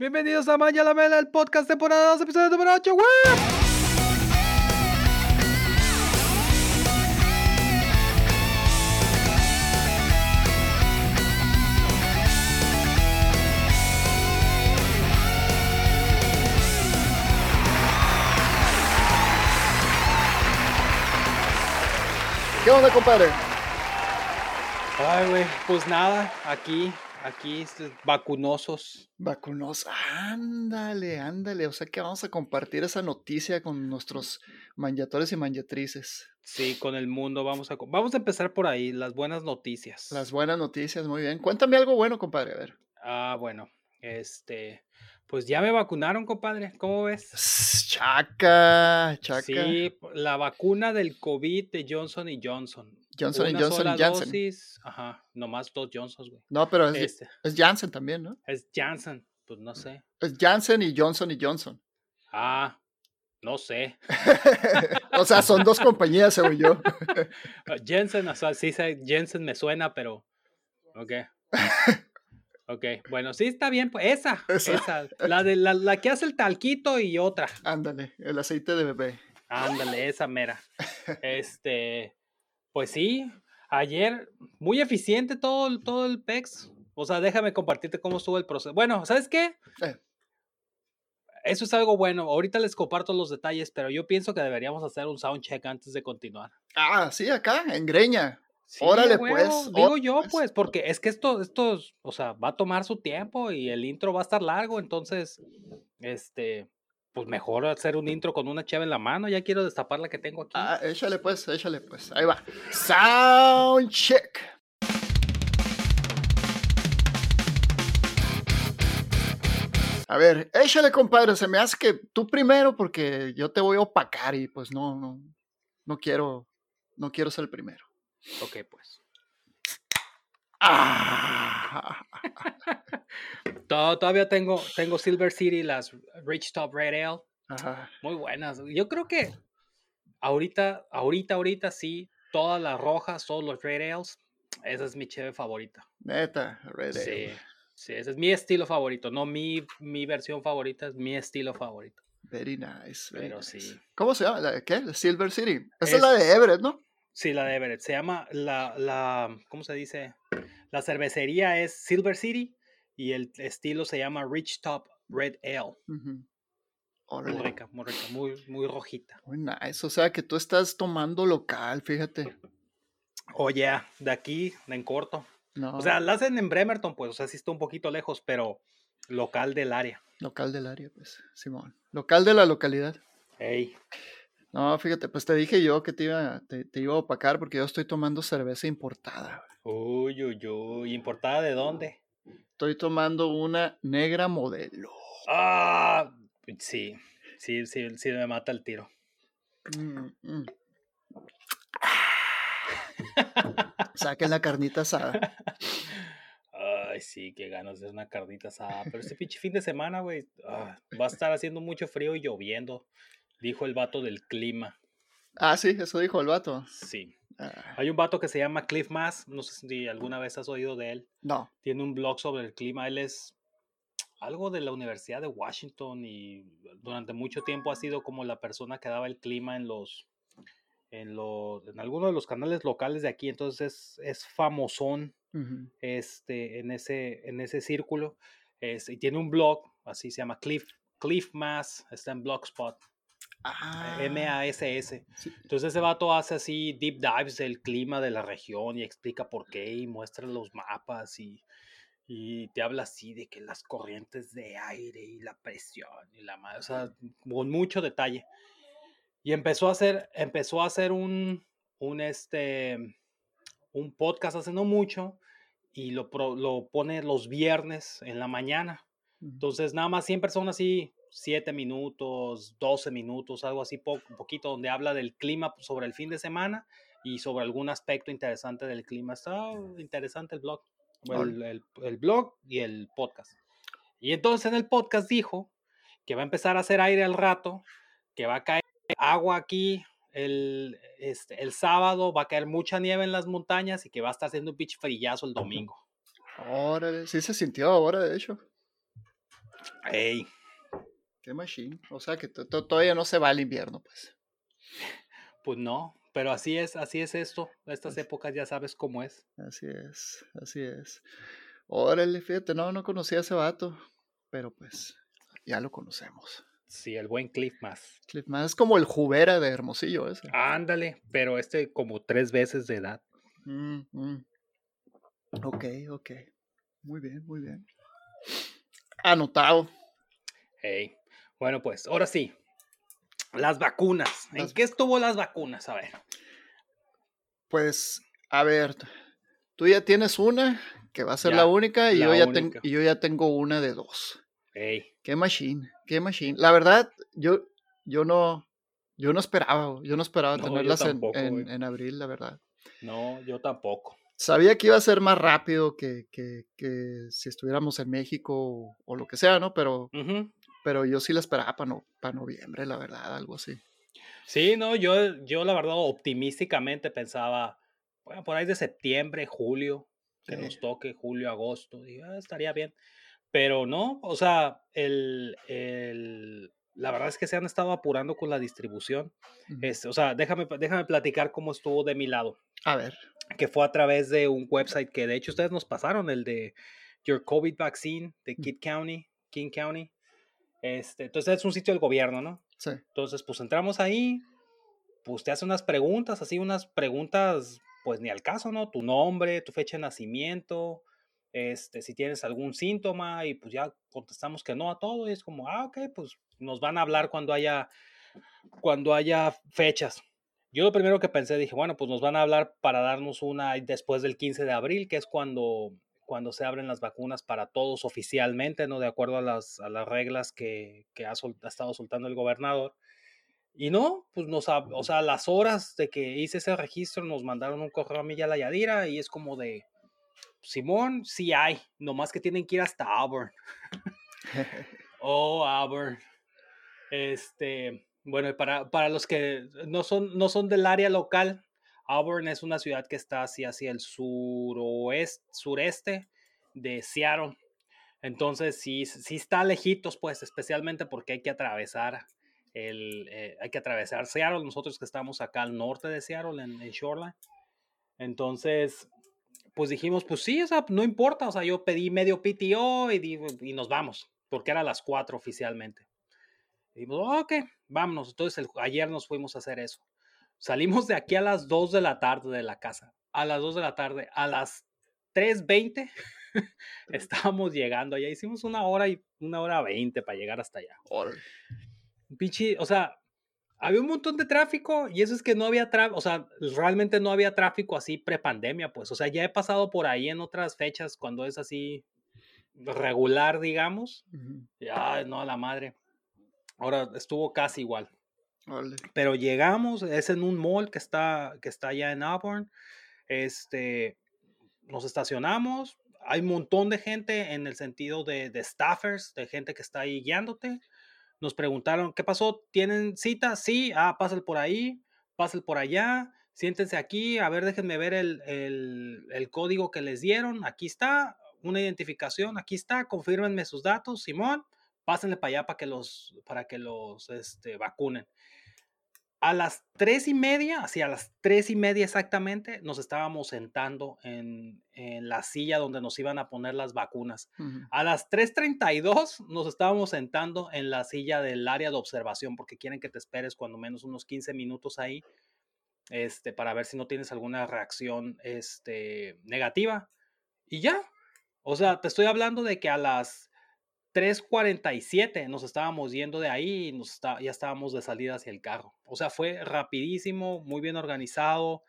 Bienvenidos a Maya la Mela, el podcast temporada 2, episodio número 8, ¡Woo! ¿Qué onda, compadre? Ay, güey, pues nada, aquí, aquí, este, vacunosos. Vacunos, ándale, ándale. O sea que vamos a compartir esa noticia con nuestros manjatores y manjatrices. Sí, con el mundo, vamos a, vamos a empezar por ahí, las buenas noticias. Las buenas noticias, muy bien. Cuéntame algo bueno, compadre. A ver. Ah, bueno, este, pues ya me vacunaron, compadre, ¿cómo ves? Chaca, chaca. Sí, la vacuna del COVID de Johnson y Johnson. Johnson Una Johnson sola y Janssen. dosis, ajá, nomás dos Johnsons, güey. No, pero es, Este, es Janssen también, ¿no? es Janssen, pues no sé. Es Janssen y Johnson y Johnson. Ah, no sé. o sea, son dos compañías, según yo. Jensen, o sea, sí, Jensen me suena, pero. Ok. Ok, bueno, sí está bien, pues esa, Esa. esa, la de la, la que hace el talquito y otra. Ándale, el aceite de bebé. Ándale, esa mera. Este, pues sí, ayer muy eficiente todo, el- todo el PEX. O sea, déjame compartirte cómo estuvo el proceso. Bueno, ¿sabes qué? Eh. Eso es algo bueno. Ahorita les comparto los detalles, pero yo pienso que deberíamos hacer un sound check antes de continuar. Ah, sí, acá, en Greña. Sí, Órale, a huevo, pues, Digo yo, pues. porque es que esto, esto, es- o sea, va a tomar su tiempo y el intro va a estar largo, entonces, este, pues mejor hacer un intro con una chave en la mano. Ya quiero destapar la que tengo aquí. Ah, échale pues, échale pues. Ahí va. Sound check. A ver, échale, compadre. Se me hace que tú primero porque yo te voy a opacar y pues no, no, no quiero, no quiero ser el primero. Ok, pues. Ah, Todavía tengo, tengo Silver City, las Rich Top Red Ale, ajá. muy buenas. Yo creo que ahorita, ahorita, ahorita sí, todas las rojas, todos los Red Ales, esa es mi cheve favorita. Neta, Red Ale. Sí, sí, ese es mi estilo favorito, no mi, mi versión favorita, es mi estilo favorito. Very nice. very Pero nice. sí. ¿Cómo se llama? ¿La, ¿Qué? ¿La Silver City. Esa es, la Es- de Everett, ¿no? Sí, la de Everett. Se llama la, la, ¿cómo se dice? La cervecería es Silver City y el estilo se llama Rich Top Red Ale. Ujú. Muy Órale. rica, muy rica, muy, muy rojita. Muy nice. O sea que tú estás tomando local, fíjate. Oye, de aquí, de en corto. No, O sea, la hacen en Bremerton, pues, o sea, sí está un poquito lejos, pero local del área. local del área, pues, Simón. Local de la localidad. Ey, No, fíjate, pues te dije yo que te iba, te, te iba a opacar porque yo estoy tomando cerveza importada. uy, uy, uy, ¿importada de dónde? Estoy tomando una negra modelo. Ah, sí, sí, sí, sí me mata el tiro. Mm, mm. Saquen la carnita asada. Ay, sí, qué ganas de una carnita asada. Pero este pinche fin de semana, güey, ah, va a estar haciendo mucho frío y lloviendo, dijo el vato del clima. Ah, sí, eso dijo el vato. Sí. Ah, Hay un vato que se llama Cliff Mass, no sé si alguna vez has oído de él. no. Tiene un blog sobre el clima. Él es algo de la Universidad de Washington y durante mucho tiempo ha sido como la persona que daba el clima en los en los en algunos de los canales locales de aquí. Entonces es, es famosón este, en, ese, en ese círculo. Es- y tiene un blog, así se llama Cliff, Cliff Mass, está en Blogspot, Ah, M-A-S-S. sí. Entonces ese vato hace así deep dives del clima de la región y explica por qué y muestra los mapas y, y te habla así de que las corrientes de aire y la presión y la madre, o sea, con mucho detalle. Y empezó a hacer, empezó a hacer un, un, este, un podcast hace no mucho y lo, lo pone los viernes en la mañana. Entonces, nada más 100 personas así, 7 minutos, 12 minutos, algo así, po- un poquito, donde habla del clima sobre el fin de semana y sobre algún aspecto interesante del clima. Está interesante el blog, el, el- el blog y el podcast. Y entonces en el podcast dijo que va a empezar a hacer aire al rato, que va a caer agua aquí el, este, el sábado, va a caer mucha nieve en las montañas y que va a estar haciendo un pinche frillazo el domingo. Órale, sí se sintió ahora, de hecho. Ey. Qué machine. O sea que todavía no se va el invierno, pues. Pues no, pero así es, así es esto. Estas épocas ya sabes cómo es. Así es, así es. Órale, fíjate, no, no conocía a ese vato, pero pues ya lo conocemos. Sí, el buen Cliff Más. Cliff Más es como el Jubera de Hermosillo ese. Ándale, pero este como tres veces de edad. Mm, mm. Ok, ok. Muy bien, muy bien. Anotado. Hey. Bueno, pues ahora sí. Las vacunas. ¿En qué estuvo las vacunas? A ver. Pues, a ver, tú ya tienes una, que va a ser la única, y, yo ya y yo ya tengo una de dos. Qué machine, qué machine. La verdad, yo, yo no, yo no esperaba, yo no esperaba tenerlas en, en, abril, la verdad. No, yo tampoco. Sabía que iba a ser más rápido que, que, que si estuviéramos en México o, lo que sea, ¿no? Pero, pero yo sí la esperaba para, no, para noviembre, la verdad, algo así. Sí, no, yo, yo la verdad optimísticamente pensaba, bueno, por ahí de septiembre, julio, que nos toque julio, agosto, y, ah, estaría bien. Pero no, o sea, el, el, la verdad es que se han estado apurando con la distribución. o sea, déjame, déjame platicar cómo estuvo de mi lado. A ver. Que fue a través de un website que de hecho ustedes nos pasaron, el de Your COVID Vaccine de. Kidd County, King County. Este, entonces es un sitio del gobierno, ¿no? Sí. Entonces, pues entramos ahí, pues te hace unas preguntas, así unas preguntas, pues ni al caso, ¿no? Tu nombre, tu fecha de nacimiento, este, si tienes algún síntoma y pues ya contestamos que no a todo y es como, ah, ok, pues nos van a hablar cuando haya, cuando haya fechas. Yo lo primero que pensé, dije, bueno, pues nos van a hablar para darnos una después del 15 de abril, que es cuando, cuando se abren las vacunas para todos oficialmente, ¿no? De acuerdo a las, a las reglas que, que ha, ha, estado soltando el gobernador. Y no, pues nos, o sea, las horas de que hice ese registro nos mandaron un correo a mí y a la Yadira y es como de, Simón, sí hay, nomás que tienen que ir hasta Auburn. oh, Auburn. Este, bueno, para, para los que no son, no son del área local, Auburn es una ciudad que está así hacia el suroeste, sureste de Seattle. Entonces, sí, sí está lejitos, pues, especialmente porque hay que atravesar el, eh, hay que atravesar Seattle, nosotros que estamos acá al norte de Seattle, en, en Shoreline. Entonces, pues dijimos, pues sí, o no importa, o sea, yo pedí medio PTO y, y nos vamos, porque era las 4 oficialmente. Y dijimos, ok, vámonos. Entonces ayer nos fuimos a hacer eso. Salimos de aquí a las 2 de la tarde de la casa. A las 2 de la tarde, a las 3.20 estábamos llegando allá. Hicimos una hora y una hora 20 para llegar hasta allá. Pinche, o sea, había un montón de tráfico y eso es que no había tráfico, o sea, realmente no había tráfico así prepandemia, pues, o sea, ya he pasado por ahí en otras fechas cuando es así regular, digamos. Ya, no, a la madre. Ahora estuvo casi igual. Pero llegamos, es en un mall que está, que está allá en Auburn. Este, nos estacionamos. Hay un montón de gente en el sentido de, de staffers, de gente que está ahí guiándote nos preguntaron, ¿qué pasó? ¿Tienen cita? Sí, ah, pasen por ahí, pasen por allá, siéntense aquí, a ver, déjenme ver el, el, código que les dieron, aquí está, una identificación, aquí está, confírmenme sus datos, Simón, pásenle para allá para que los, para que los este, vacunen a las tres y media, así a las tres y media exactamente, nos estábamos sentando en, la silla donde nos iban a poner las vacunas. A las 3.32 nos estábamos sentando en la silla del área de observación porque quieren que te esperes cuando menos unos 15 minutos ahí este, para ver si no tienes alguna reacción este, negativa. Y ya, o sea, te estoy hablando de que a las 3.47 nos estábamos yendo de ahí y nos está, ya estábamos de salida hacia el carro. O sea, fue rapidísimo, muy bien organizado,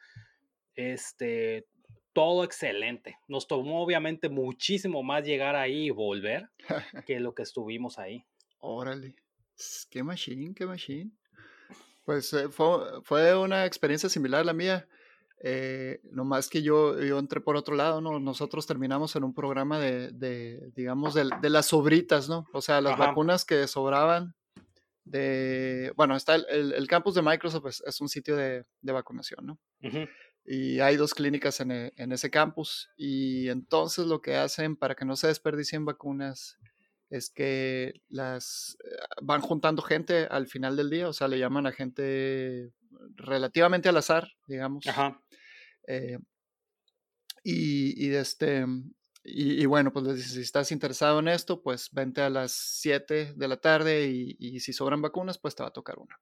este, todo excelente. Nos tomó obviamente muchísimo más llegar ahí y volver que lo que estuvimos ahí. Órale, qué machine, qué machine. Pues eh, fue, fue una experiencia similar a la mía. Eh, no más que yo, yo entré por otro lado, ¿no? Nosotros terminamos en un programa de, de digamos, de, de, las sobritas, ¿no? O sea, las vacunas que sobraban de, bueno, está el, el, campus de Microsoft, es, es un sitio de, de vacunación, ¿no? Y hay dos clínicas en, e, en, ese campus y entonces lo que hacen para que no se desperdicien vacunas es que las eh, van juntando gente al final del día, o sea, le llaman a gente relativamente al azar, digamos. Ajá. Eh, y, y, este, y, bueno, pues si estás interesado en esto, pues vente a las 7 de la tarde y, y, si sobran vacunas, pues te va a tocar una.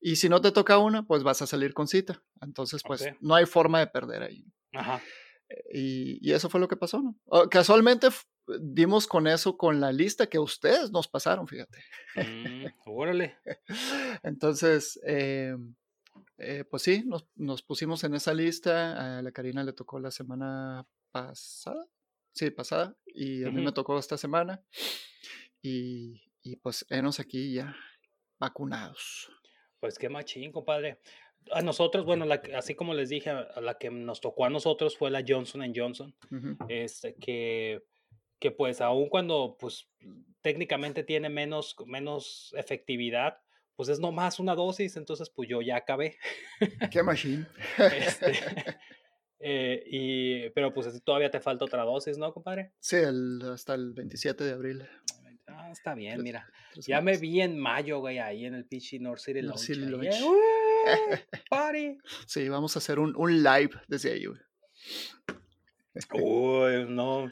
Y si no te toca una, pues vas a salir con cita. Entonces, pues no hay forma de perder ahí. Ajá. Y, y, eso fue lo que pasó, ¿no? casualmente dimos con eso con la lista que ustedes nos pasaron, fíjate. Mm, órale. Entonces, eh, eh, pues sí, nos, nos, pusimos en esa lista. A la Karina le tocó la semana pasada. Sí, pasada. Y a mí me tocó esta semana. Y, y pues, enos aquí ya vacunados. Pues qué machín, compadre. A nosotros, bueno, así como les dije, a la que nos tocó a nosotros fue la Johnson Johnson, este, que, que pues aun cuando pues técnicamente tiene menos, menos efectividad, pues es nomás una dosis, entonces pues yo ya acabé. Qué machine. Este, eh, y, pero pues todavía te falta otra dosis, ¿no, compadre? Sí, hasta el 27 de abril. Ah, está bien, mira. Ya me vi en mayo, güey, ahí en el Pichi North City North City party. Sí, vamos a hacer un, un live desde ahí, güey. Uy, no,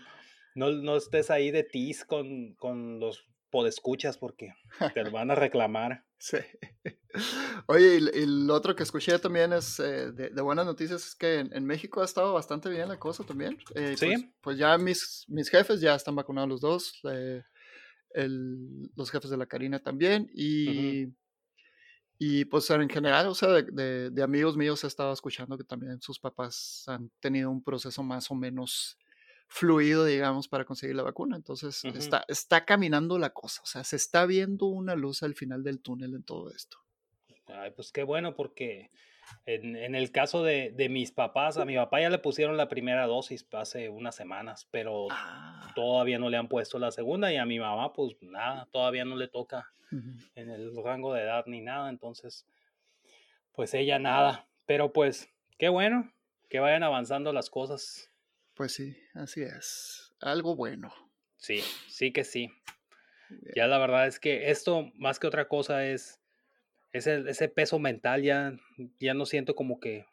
no, no estés ahí de tis con, con los podescuchas porque te van a reclamar. Sí. Oye, y, el otro que escuché también es eh, de, buenas noticias es que en, México ha estado bastante bien la cosa también. Eh, sí. Pues, pues, ya mis, mis jefes ya están vacunados los dos. el, los jefes de la Karina también. Y, y pues en general, o sea, de, de, amigos míos he estado escuchando que también sus papás han tenido un proceso más o menos fluido, digamos, para conseguir la vacuna. Entonces, está, está caminando la cosa, o sea, se está viendo una luz al final del túnel en todo esto. Ay, pues qué bueno, porque en, en el caso de, de, mis papás, a mi papá ya le pusieron la primera dosis hace unas semanas, pero ah. todavía no le han puesto la segunda y a mi mamá, pues nada, todavía no le toca en el rango de edad ni nada, entonces, pues ella nada, pero pues qué bueno que vayan avanzando las cosas pues sí, así es. Algo bueno. Sí, sí que sí. Ya la verdad es que esto, más que otra cosa, es ese, ese peso mental. Ya, ya no siento como que,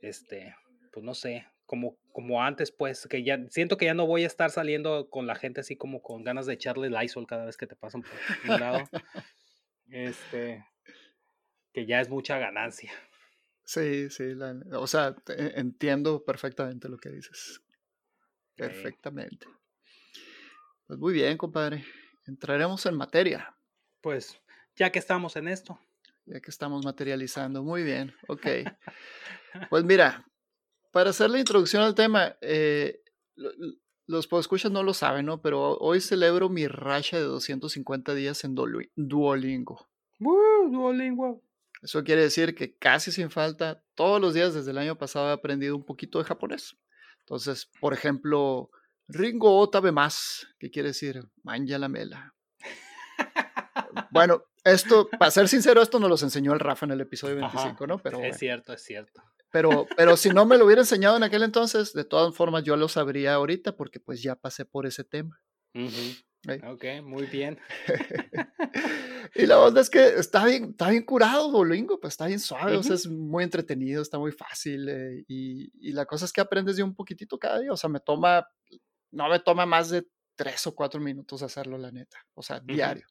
este, pues no sé, como, como antes, pues, que ya siento que ya no voy a estar saliendo con la gente así como con ganas de echarle Lysol cada vez que te pasan por un lado. este, que ya es mucha ganancia. Sí, sí, o sea, entiendo perfectamente lo que dices. Perfectamente. Pues muy bien, compadre. Entraremos en materia. Pues ya que estamos en esto. Ya que estamos materializando. Muy bien, ok. pues mira, para hacer la introducción al tema, eh, los podescuchas no lo saben, ¿no? Pero hoy celebro mi racha de 250 días en Duolingo. ¡Woo! Duolingo. Eso quiere decir que casi sin falta, todos los días desde el año pasado he aprendido un poquito de japonés. Entonces, por ejemplo, Ringo Otabe más, que quiere decir manja la mela. Bueno, esto, para ser sincero, esto nos lo enseñó el Rafa en el episodio 25, ¿no? Pero, es cierto, es cierto. Pero, pero si no me lo hubiera enseñado en aquel entonces, de todas formas yo lo sabría ahorita porque pues ya pasé por ese tema. Ok, muy bien. y la onda es que está bien, está bien curado Duolingo, pues está bien suave, o sea, es muy entretenido, está muy fácil. Eh, y, y, la cosa es que aprendes de un poquitito cada día, o sea, me toma, no me toma más de tres o cuatro minutos hacerlo, la neta, o sea, diario.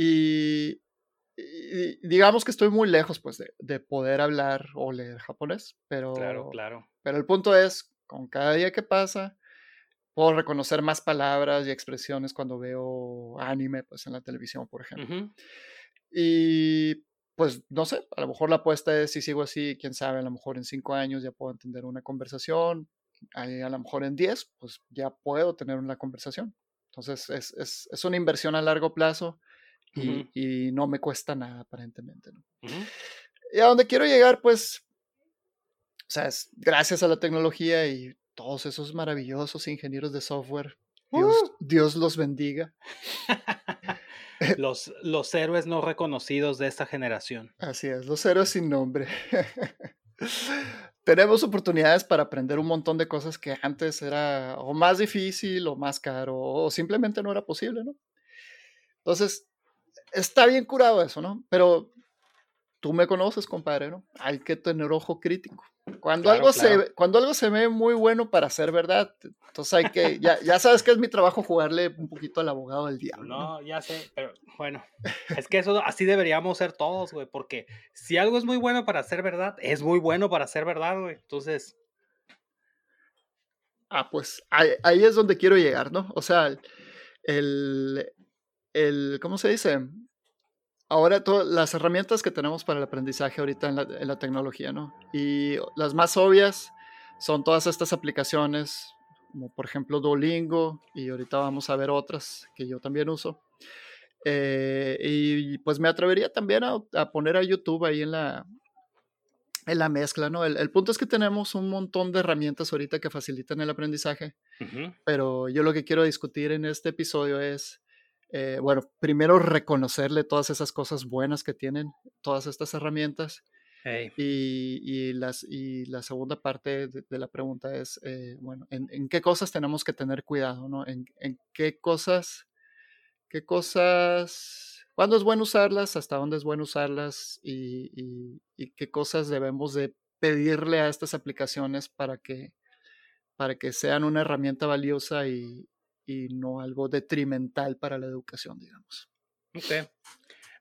Y, digamos que estoy muy lejos, pues, de, de, poder hablar o leer japonés, pero, claro, claro. pero el punto es, con cada día que pasa, puedo reconocer más palabras y expresiones cuando veo anime, pues en la televisión, por ejemplo. Y pues no sé, a lo mejor la apuesta es si sigo así, quién sabe, a lo mejor en cinco años ya puedo entender una conversación, a, lo mejor en diez, pues ya puedo tener una conversación. Entonces es, es, es una inversión a largo plazo y, y, no me cuesta nada aparentemente. ¿no? Y a donde quiero llegar, pues, o sea, es gracias a la tecnología y todos esos maravillosos ingenieros de software. Dios, ¡Uh! los bendiga. los, los héroes no reconocidos de esta generación. Así es, los héroes sin nombre. tenemos oportunidades para aprender un montón de cosas que antes era o más difícil o más caro o simplemente no era posible, ¿no? Entonces, está bien curado eso, ¿no? Pero tú me conoces, compadre, ¿no? Hay que tener ojo crítico. Cuando, algo, Se, cuando algo se ve muy bueno para ser verdad, entonces hay que, ya, ya sabes que es mi trabajo jugarle un poquito al abogado del diablo. No, ya sé, pero bueno, es que eso así deberíamos ser todos, güey, porque si algo es muy bueno para ser verdad, es muy bueno para ser verdad, güey. Entonces... Ah, pues ahí, ahí es donde quiero llegar, ¿no? O sea, el, el ¿cómo se dice? ahora todas las herramientas que tenemos para el aprendizaje ahorita en la, tecnología, ¿no? Y las más obvias son todas estas aplicaciones, como por ejemplo Duolingo, y ahorita vamos a ver otras que yo también uso. Eh, y pues me atrevería también a, poner a YouTube ahí en la, en la mezcla, ¿no? El, punto es que tenemos un montón de herramientas ahorita que facilitan el aprendizaje, pero yo lo que quiero discutir en este episodio es eh, bueno, primero reconocerle todas esas cosas buenas que tienen todas estas herramientas. Y, las, y la segunda parte de, la pregunta es, eh, bueno, ¿en, qué cosas tenemos que tener cuidado? ¿no? ¿En, qué cosas, qué cosas, cuándo es bueno usarlas, hasta dónde es bueno usarlas y, y qué cosas debemos de pedirle a estas aplicaciones para que, para que sean una herramienta valiosa y, y no algo detrimental para la educación, digamos. Ok.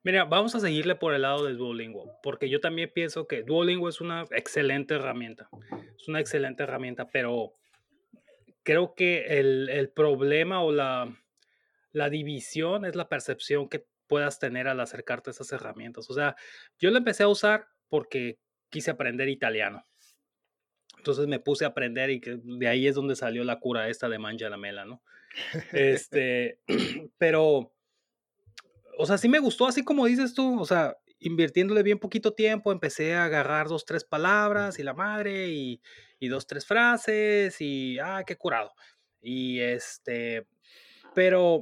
Mira, vamos a seguirle por el lado de Duolingo, porque yo también pienso que Duolingo es una excelente herramienta. Es una excelente herramienta, pero creo que el, el problema o la, la división es la percepción que puedas tener al acercarte a esas herramientas. O sea, yo la empecé a usar porque quise aprender italiano. Entonces me puse a aprender y de ahí es donde salió la cura esta de mancha la mela, ¿no? Este, pero, o sea, sí me gustó, así como dices tú, o sea, invirtiéndole bien poquito tiempo, empecé a agarrar dos, tres palabras y la madre y, y dos, tres frases y, ah, qué curado. Y este, pero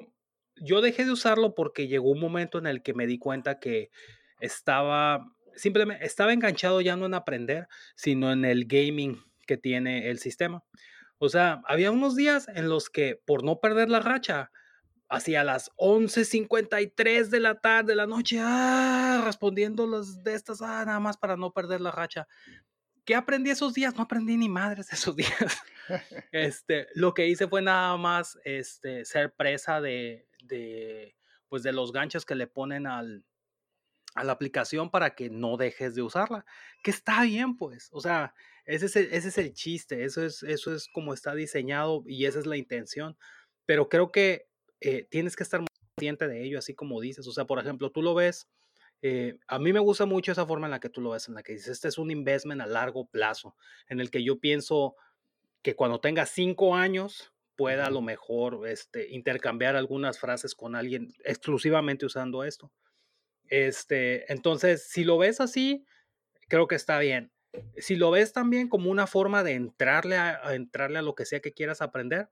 yo dejé de usarlo porque llegó un momento en el que me di cuenta que estaba, simplemente, estaba enganchado ya no en aprender, sino en el gaming que tiene el sistema. O sea, había unos días en los que por no perder la racha, hacia las 11.53 de la tarde, de la noche, ah, respondiendo las de estas, ah, nada más para no perder la racha. ¿Qué aprendí esos días? No aprendí ni madres esos días. este, lo que hice fue nada más este, ser presa de, de, pues de los ganchos que le ponen al, a la aplicación para que no dejes de usarla. Que está bien, pues. O sea, ese es el, ese es el chiste, eso es, eso es como está diseñado y esa es la intención. Pero creo que eh, tienes que estar muy consciente de ello, así como dices. O sea, por ejemplo, tú lo ves, eh, a mí me gusta mucho esa forma en la que tú lo ves, en la que dices, este es un investment a largo plazo, en el que yo pienso que cuando tenga cinco años pueda a lo mejor este, intercambiar algunas frases con alguien exclusivamente usando esto. Este, entonces, si lo ves así, creo que está bien si lo ves también como una forma de entrarle a, entrarle a lo que sea que quieras aprender,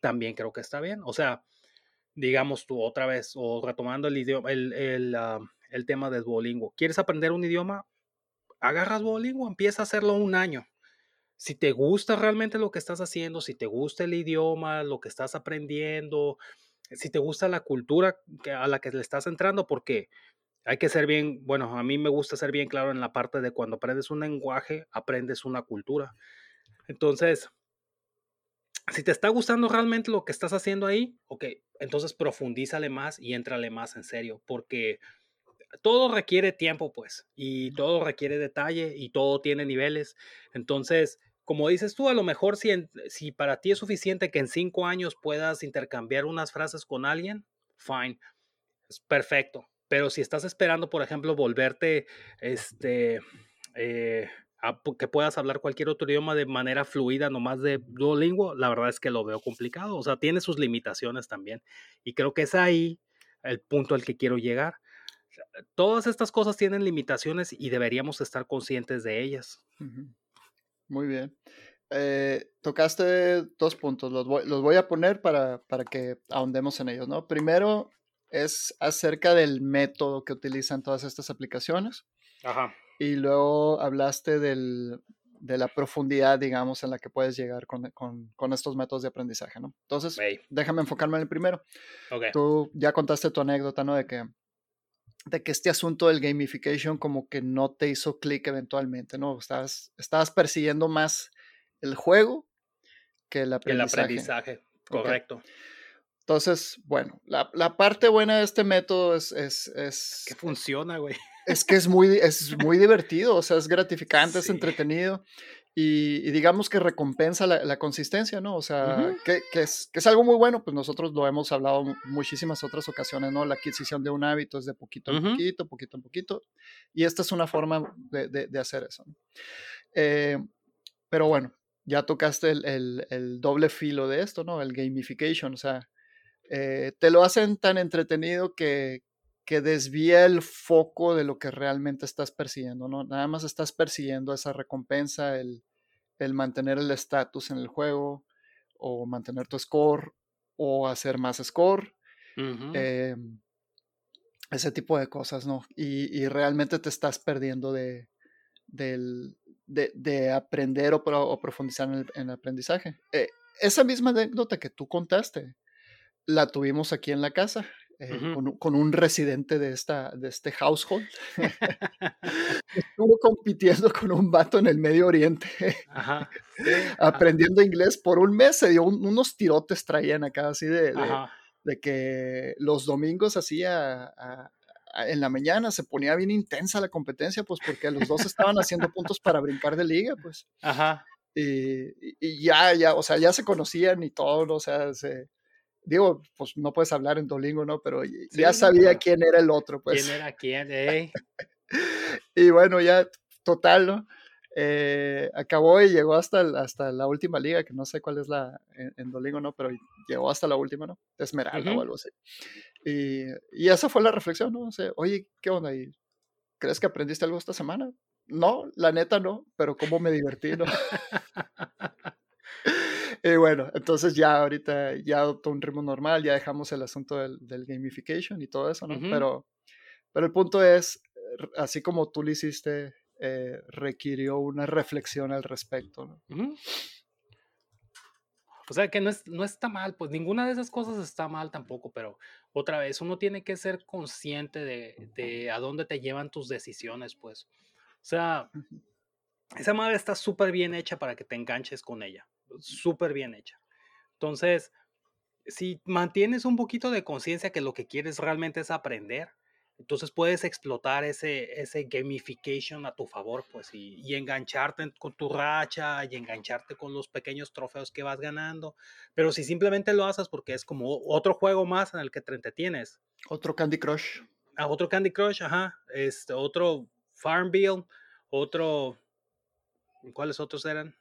también creo que está bien. O sea, digamos tú otra vez, o retomando el idioma, el, el, ah, el tema de Duolingo. ¿Quieres aprender un idioma? Agarras Duolingo, empieza a hacerlo un año. Si te gusta realmente lo que estás haciendo, si te gusta el idioma, lo que estás aprendiendo, si te gusta la cultura a la que le estás entrando, porque hay que ser bien, bueno, a mí me gusta ser bien claro en la parte de cuando aprendes un lenguaje, aprendes una cultura. Entonces, si te está gustando realmente lo que estás haciendo ahí, ok, entonces profundízale más y éntrale más en serio, porque todo requiere tiempo, pues, y todo requiere detalle y todo tiene niveles. Entonces, como dices tú, a lo mejor si, si para ti es suficiente que en cinco años puedas intercambiar unas frases con alguien, fine, es perfecto. Pero si estás esperando, por ejemplo, volverte, este, eh, a que puedas hablar cualquier otro idioma de manera fluida, nomás de Duolingo, la verdad es que lo veo complicado. O sea, tiene sus limitaciones también. Y creo que es ahí el punto al que quiero llegar. Todas estas cosas tienen limitaciones y deberíamos estar conscientes de ellas. Muy bien. Eh, tocaste dos puntos, los voy, los voy a poner para, para, que ahondemos en ellos, ¿no? Primero, es acerca del método que utilizan todas estas aplicaciones. Ajá. Y luego hablaste del, de la profundidad, digamos, en la que puedes llegar con, con, con estos métodos de aprendizaje, ¿no? Entonces, déjame enfocarme en el primero. Okay. Tú ya contaste tu anécdota, ¿no? De que, de que este asunto del gamification como que no te hizo clic eventualmente, ¿no? Estabas, estabas persiguiendo más el juego que el aprendizaje. El aprendizaje, correcto. Entonces, bueno, la, la, parte buena de este método es... es, es que funciona, güey. Es que es muy, es muy divertido, o sea, es gratificante, es entretenido y, digamos que recompensa la, la consistencia, ¿no? O sea, que, que, es, que es algo muy bueno, pues nosotros lo hemos hablado muchísimas otras ocasiones, ¿no? La adquisición de un hábito es de poquito en poquito, poquito en poquito, y esta es una forma de, de, de hacer eso. ¿no? Eh, pero bueno, ya tocaste el, el, el, doble filo de esto, ¿no? El gamification, o sea, eh, te lo hacen tan entretenido que, que desvía el foco de lo que realmente estás persiguiendo, ¿no? Nada más estás persiguiendo esa recompensa, el, el mantener el estatus en el juego, o mantener tu score, o hacer más score. eh, ese tipo de cosas, ¿no? Y, y realmente te estás perdiendo de, del, de, de aprender o, o, profundizar en el, en el aprendizaje. Eh, esa misma anécdota que tú contaste, la tuvimos aquí en la casa. Eh, uh -huh. con, con, un residente de, esta, de este household. Estuvo compitiendo con un vato en el Medio Oriente, Ajá. Aprendiendo inglés por un mes. Se dio un, unos tirotes, traían acá así de, de, de que los domingos hacía en la mañana se ponía bien intensa la competencia, pues porque los dos estaban haciendo puntos para brincar de liga, pues. Ajá. Y, y, ya, ya, o sea, ya se conocían y todo, o sea, se, digo, pues no puedes hablar en Dolingo, ¿no? Pero sí, ya sabía no, quién era el otro, pues. ¿Quién era quién, eh? y bueno, ya, total, ¿no? Eh, acabó y llegó hasta, hasta la última liga, que no sé cuál es la en, en Dolingo, ¿no? Pero llegó hasta la última, ¿no? Esmeralda uh -huh. o algo así. Y, y, esa fue la reflexión, ¿no? O sea, oye, ¿qué onda? ¿Y ¿Crees que aprendiste algo esta semana? No, la neta no, pero cómo me divertí, ¿no? Y bueno, entonces ya ahorita ya adoptó un ritmo normal, ya dejamos el asunto del, del gamification y todo eso, ¿no? Uh -huh. pero, pero el punto es, así como tú lo hiciste, eh, requirió una reflexión al respecto, ¿no? Uh -huh. O sea, que no, es, no está mal, pues ninguna de esas cosas está mal tampoco, pero otra vez, uno tiene que ser consciente de, de a dónde te llevan tus decisiones, pues. O sea, esa madre está súper bien hecha para que te enganches con ella súper bien hecha. Entonces, si mantienes un poquito de conciencia que lo que quieres realmente es aprender, entonces puedes explotar ese, ese gamification a tu favor, pues, y, y, engancharte con tu racha y engancharte con los pequeños trofeos que vas ganando. Pero si simplemente lo haces porque es como otro juego más en el que te entretienes. Otro Candy Crush. Ah, otro Candy Crush, ajá. Este, otro Farmville, otro... ¿Cuáles otros eran?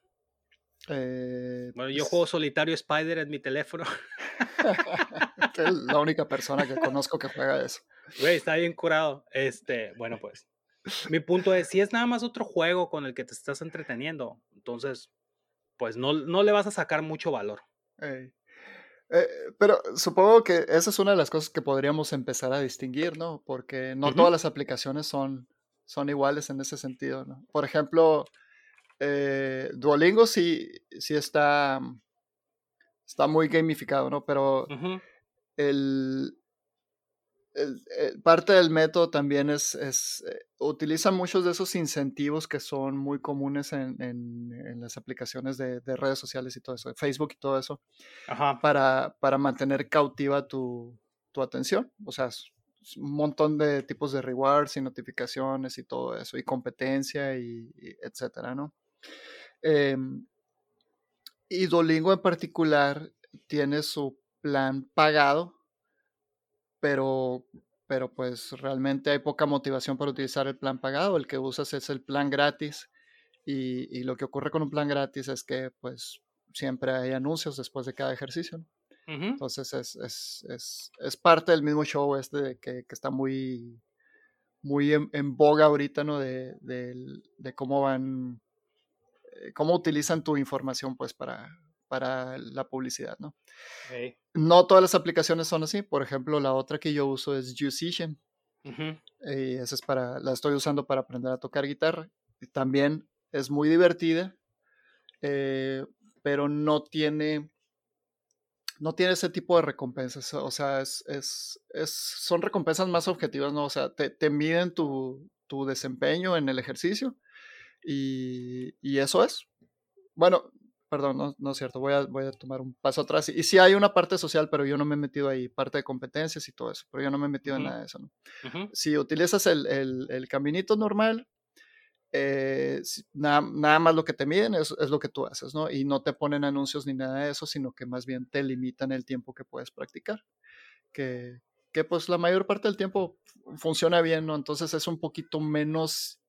Eh, bueno, yo pues... juego solitario Spider en mi teléfono. es la única persona que conozco que juega eso. Güey, está bien curado. Este, bueno, pues. Mi punto es, si es nada más otro juego con el que te estás entreteniendo, entonces, pues no, no le vas a sacar mucho valor. Eh, eh, pero supongo que esa es una de las cosas que podríamos empezar a distinguir, ¿no? Porque no uh -huh. todas las aplicaciones son, son iguales en ese sentido, ¿no? Por ejemplo, eh, Duolingo sí, sí está, está muy gamificado, ¿no? Pero uh -huh. el, el, el, parte del método también es, es eh, utiliza muchos de esos incentivos que son muy comunes en, en, en las aplicaciones de, de, redes sociales y todo eso, Facebook y todo eso, Ajá. Para, para mantener cautiva tu, tu atención. O sea, un montón de tipos de rewards y notificaciones y todo eso, y competencia y, y etcétera, ¿no? Eh, y Dolingo en particular tiene su plan pagado, pero, pero pues realmente hay poca motivación para utilizar el plan pagado. El que usas es el plan gratis. Y, y lo que ocurre con un plan gratis es que pues siempre hay anuncios después de cada ejercicio. ¿no? Uh -huh. Entonces es, es, es, es, parte del mismo show este de que, que está muy, muy en, en, boga ahorita, ¿no? De, de, de cómo van cómo utilizan tu información pues para, para la publicidad, ¿no? Hey. No todas las aplicaciones son así. Por ejemplo, la otra que yo uso es Musician. Uh -huh. Y esa es para, la estoy usando para aprender a tocar guitarra. También es muy divertida, eh, pero no tiene, no tiene ese tipo de recompensas. O sea, es, es, es son recompensas más objetivas, ¿no? O sea, te, te miden tu, tu, desempeño en el ejercicio y, y eso es. Bueno, perdón, no, no, es cierto, voy a, voy a tomar un paso atrás. Y, sí hay una parte social, pero yo no me he metido ahí, parte de competencias y todo eso, pero yo no me he metido en nada de eso. ¿no? Si utilizas el, el, el, caminito normal, eh, nada, nada, más lo que te miden es, es, lo que tú haces, ¿no? Y no te ponen anuncios ni nada de eso, sino que más bien te limitan el tiempo que puedes practicar. Que, que pues la mayor parte del tiempo funciona bien, ¿no? Entonces es un poquito menos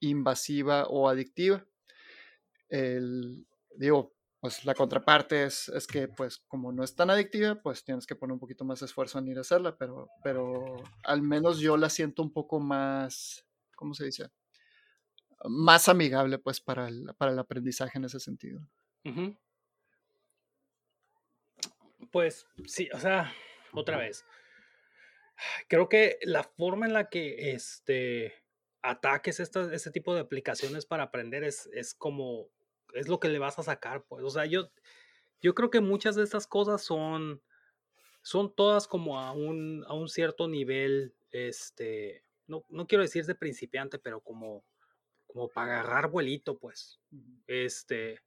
invasiva o adictiva. El, digo, pues la contraparte es, es, que pues como no es tan adictiva, pues tienes que poner un poquito más esfuerzo en ir a hacerla, pero, pero al menos yo la siento un poco más, ¿cómo se dice? Más amigable pues para el, para el aprendizaje en ese sentido. Pues sí, o sea, otra vez. Creo que la forma en la que este, ataques este tipo de aplicaciones para aprender es, es como es lo que le vas a sacar, pues. O sea, yo, yo creo que muchas de estas cosas son, son todas como a un, a un cierto nivel, este, no, no quiero decir de principiante, pero como, como para agarrar vuelito, pues. Este,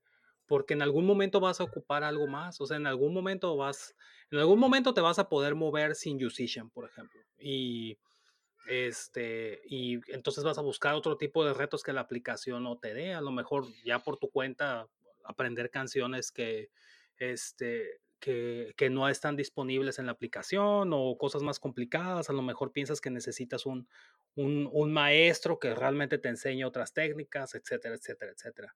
porque en algún momento vas a ocupar algo más, o sea, en algún momento vas, en algún momento te vas a poder mover sin Usation, por ejemplo. Y este, y entonces vas a buscar otro tipo de retos que la aplicación no te dé. A lo mejor ya por tu cuenta aprender canciones que, este, que, que, no están disponibles en la aplicación o cosas más complicadas. A lo mejor piensas que necesitas un, un, un maestro que realmente te enseñe otras técnicas, etcétera, etcétera, etcétera.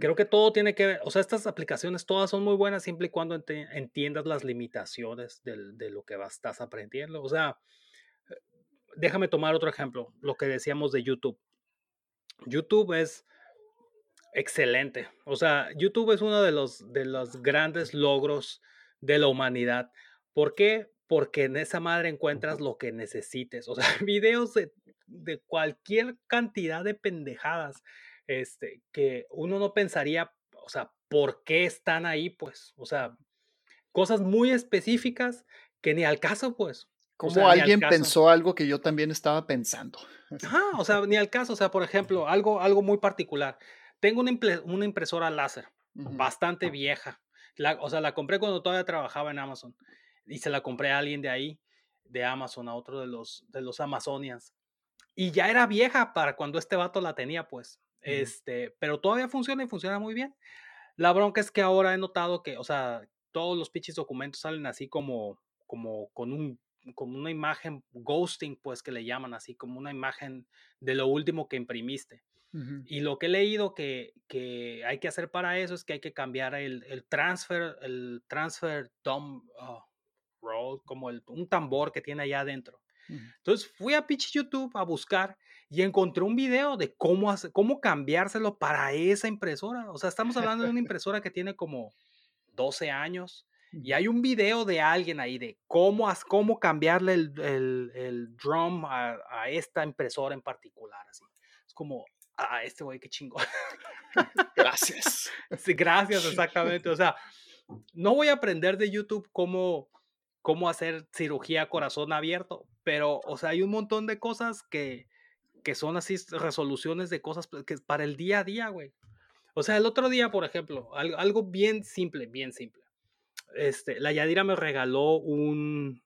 Creo que todo tiene que ver, o sea, estas aplicaciones todas son muy buenas siempre y cuando entiendas las limitaciones de, de lo que vas, estás aprendiendo. O sea, déjame tomar otro ejemplo, lo que decíamos de YouTube. YouTube es excelente. O sea, YouTube es uno de los, de los grandes logros de la humanidad. ¿Por qué? Porque en esa madre encuentras lo que necesites. O sea, videos de, de cualquier cantidad de pendejadas este, que uno no pensaría, o sea, ¿por qué están ahí? Pues, o sea, cosas muy específicas que ni al caso, pues. Como alguien pensó algo que yo también estaba pensando. Ajá, o sea, ni al caso. O sea, por ejemplo, algo, algo muy particular. Tengo una, una impresora láser, bastante vieja. La, o sea, la compré cuando todavía trabajaba en Amazon. Y se la compré a alguien de ahí, de Amazon, a otro de los, de los Amazonians. Y ya era vieja para cuando este vato la tenía, pues. Este, pero todavía funciona y funciona muy bien. La bronca es que ahora he notado que, o sea, todos los pinches documentos salen así como, como con un como una imagen ghosting, pues que le llaman así, como una imagen de lo último que imprimiste. Y lo que he leído que, que, hay que hacer para eso es que hay que cambiar el, el transfer, el transfer dumb ah, roll, como el, un tambor que tiene allá adentro. Entonces fui a pitch YouTube a buscar y encontré un video de cómo, hacer, cómo cambiárselo para esa impresora. O sea, estamos hablando de una impresora que tiene como 12 años y hay un video de alguien ahí de cómo, cómo cambiarle el, el, el drum a, a, esta impresora en particular. Así. Es como, a ah, este güey, qué chingo. Gracias. Sí, gracias, exactamente. O sea, no voy a aprender de YouTube cómo, cómo hacer cirugía corazón abierto, pero, o sea, hay un montón de cosas que, que son así resoluciones de cosas que para el día a día, güey. O sea, el otro día, por ejemplo, algo, algo bien simple, bien simple este, la Yadira me regaló un,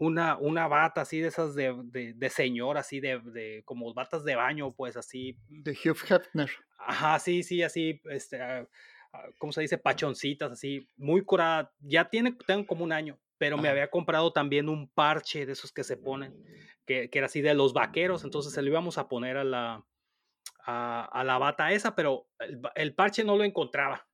una, una bata así de esas de, de, de señor, así de, de, como batas de baño, pues así. De Hugh Hefner. Ajá, sí, sí, así, este, ah, ah, ¿cómo se dice? Pachoncitas, así, muy curada. Ya tiene, tengo como un año, pero me había comprado también un parche de esos que se ponen, que, que era así de los vaqueros, entonces se lo íbamos a poner a la, a, a la bata esa, pero el, el parche no lo encontraba.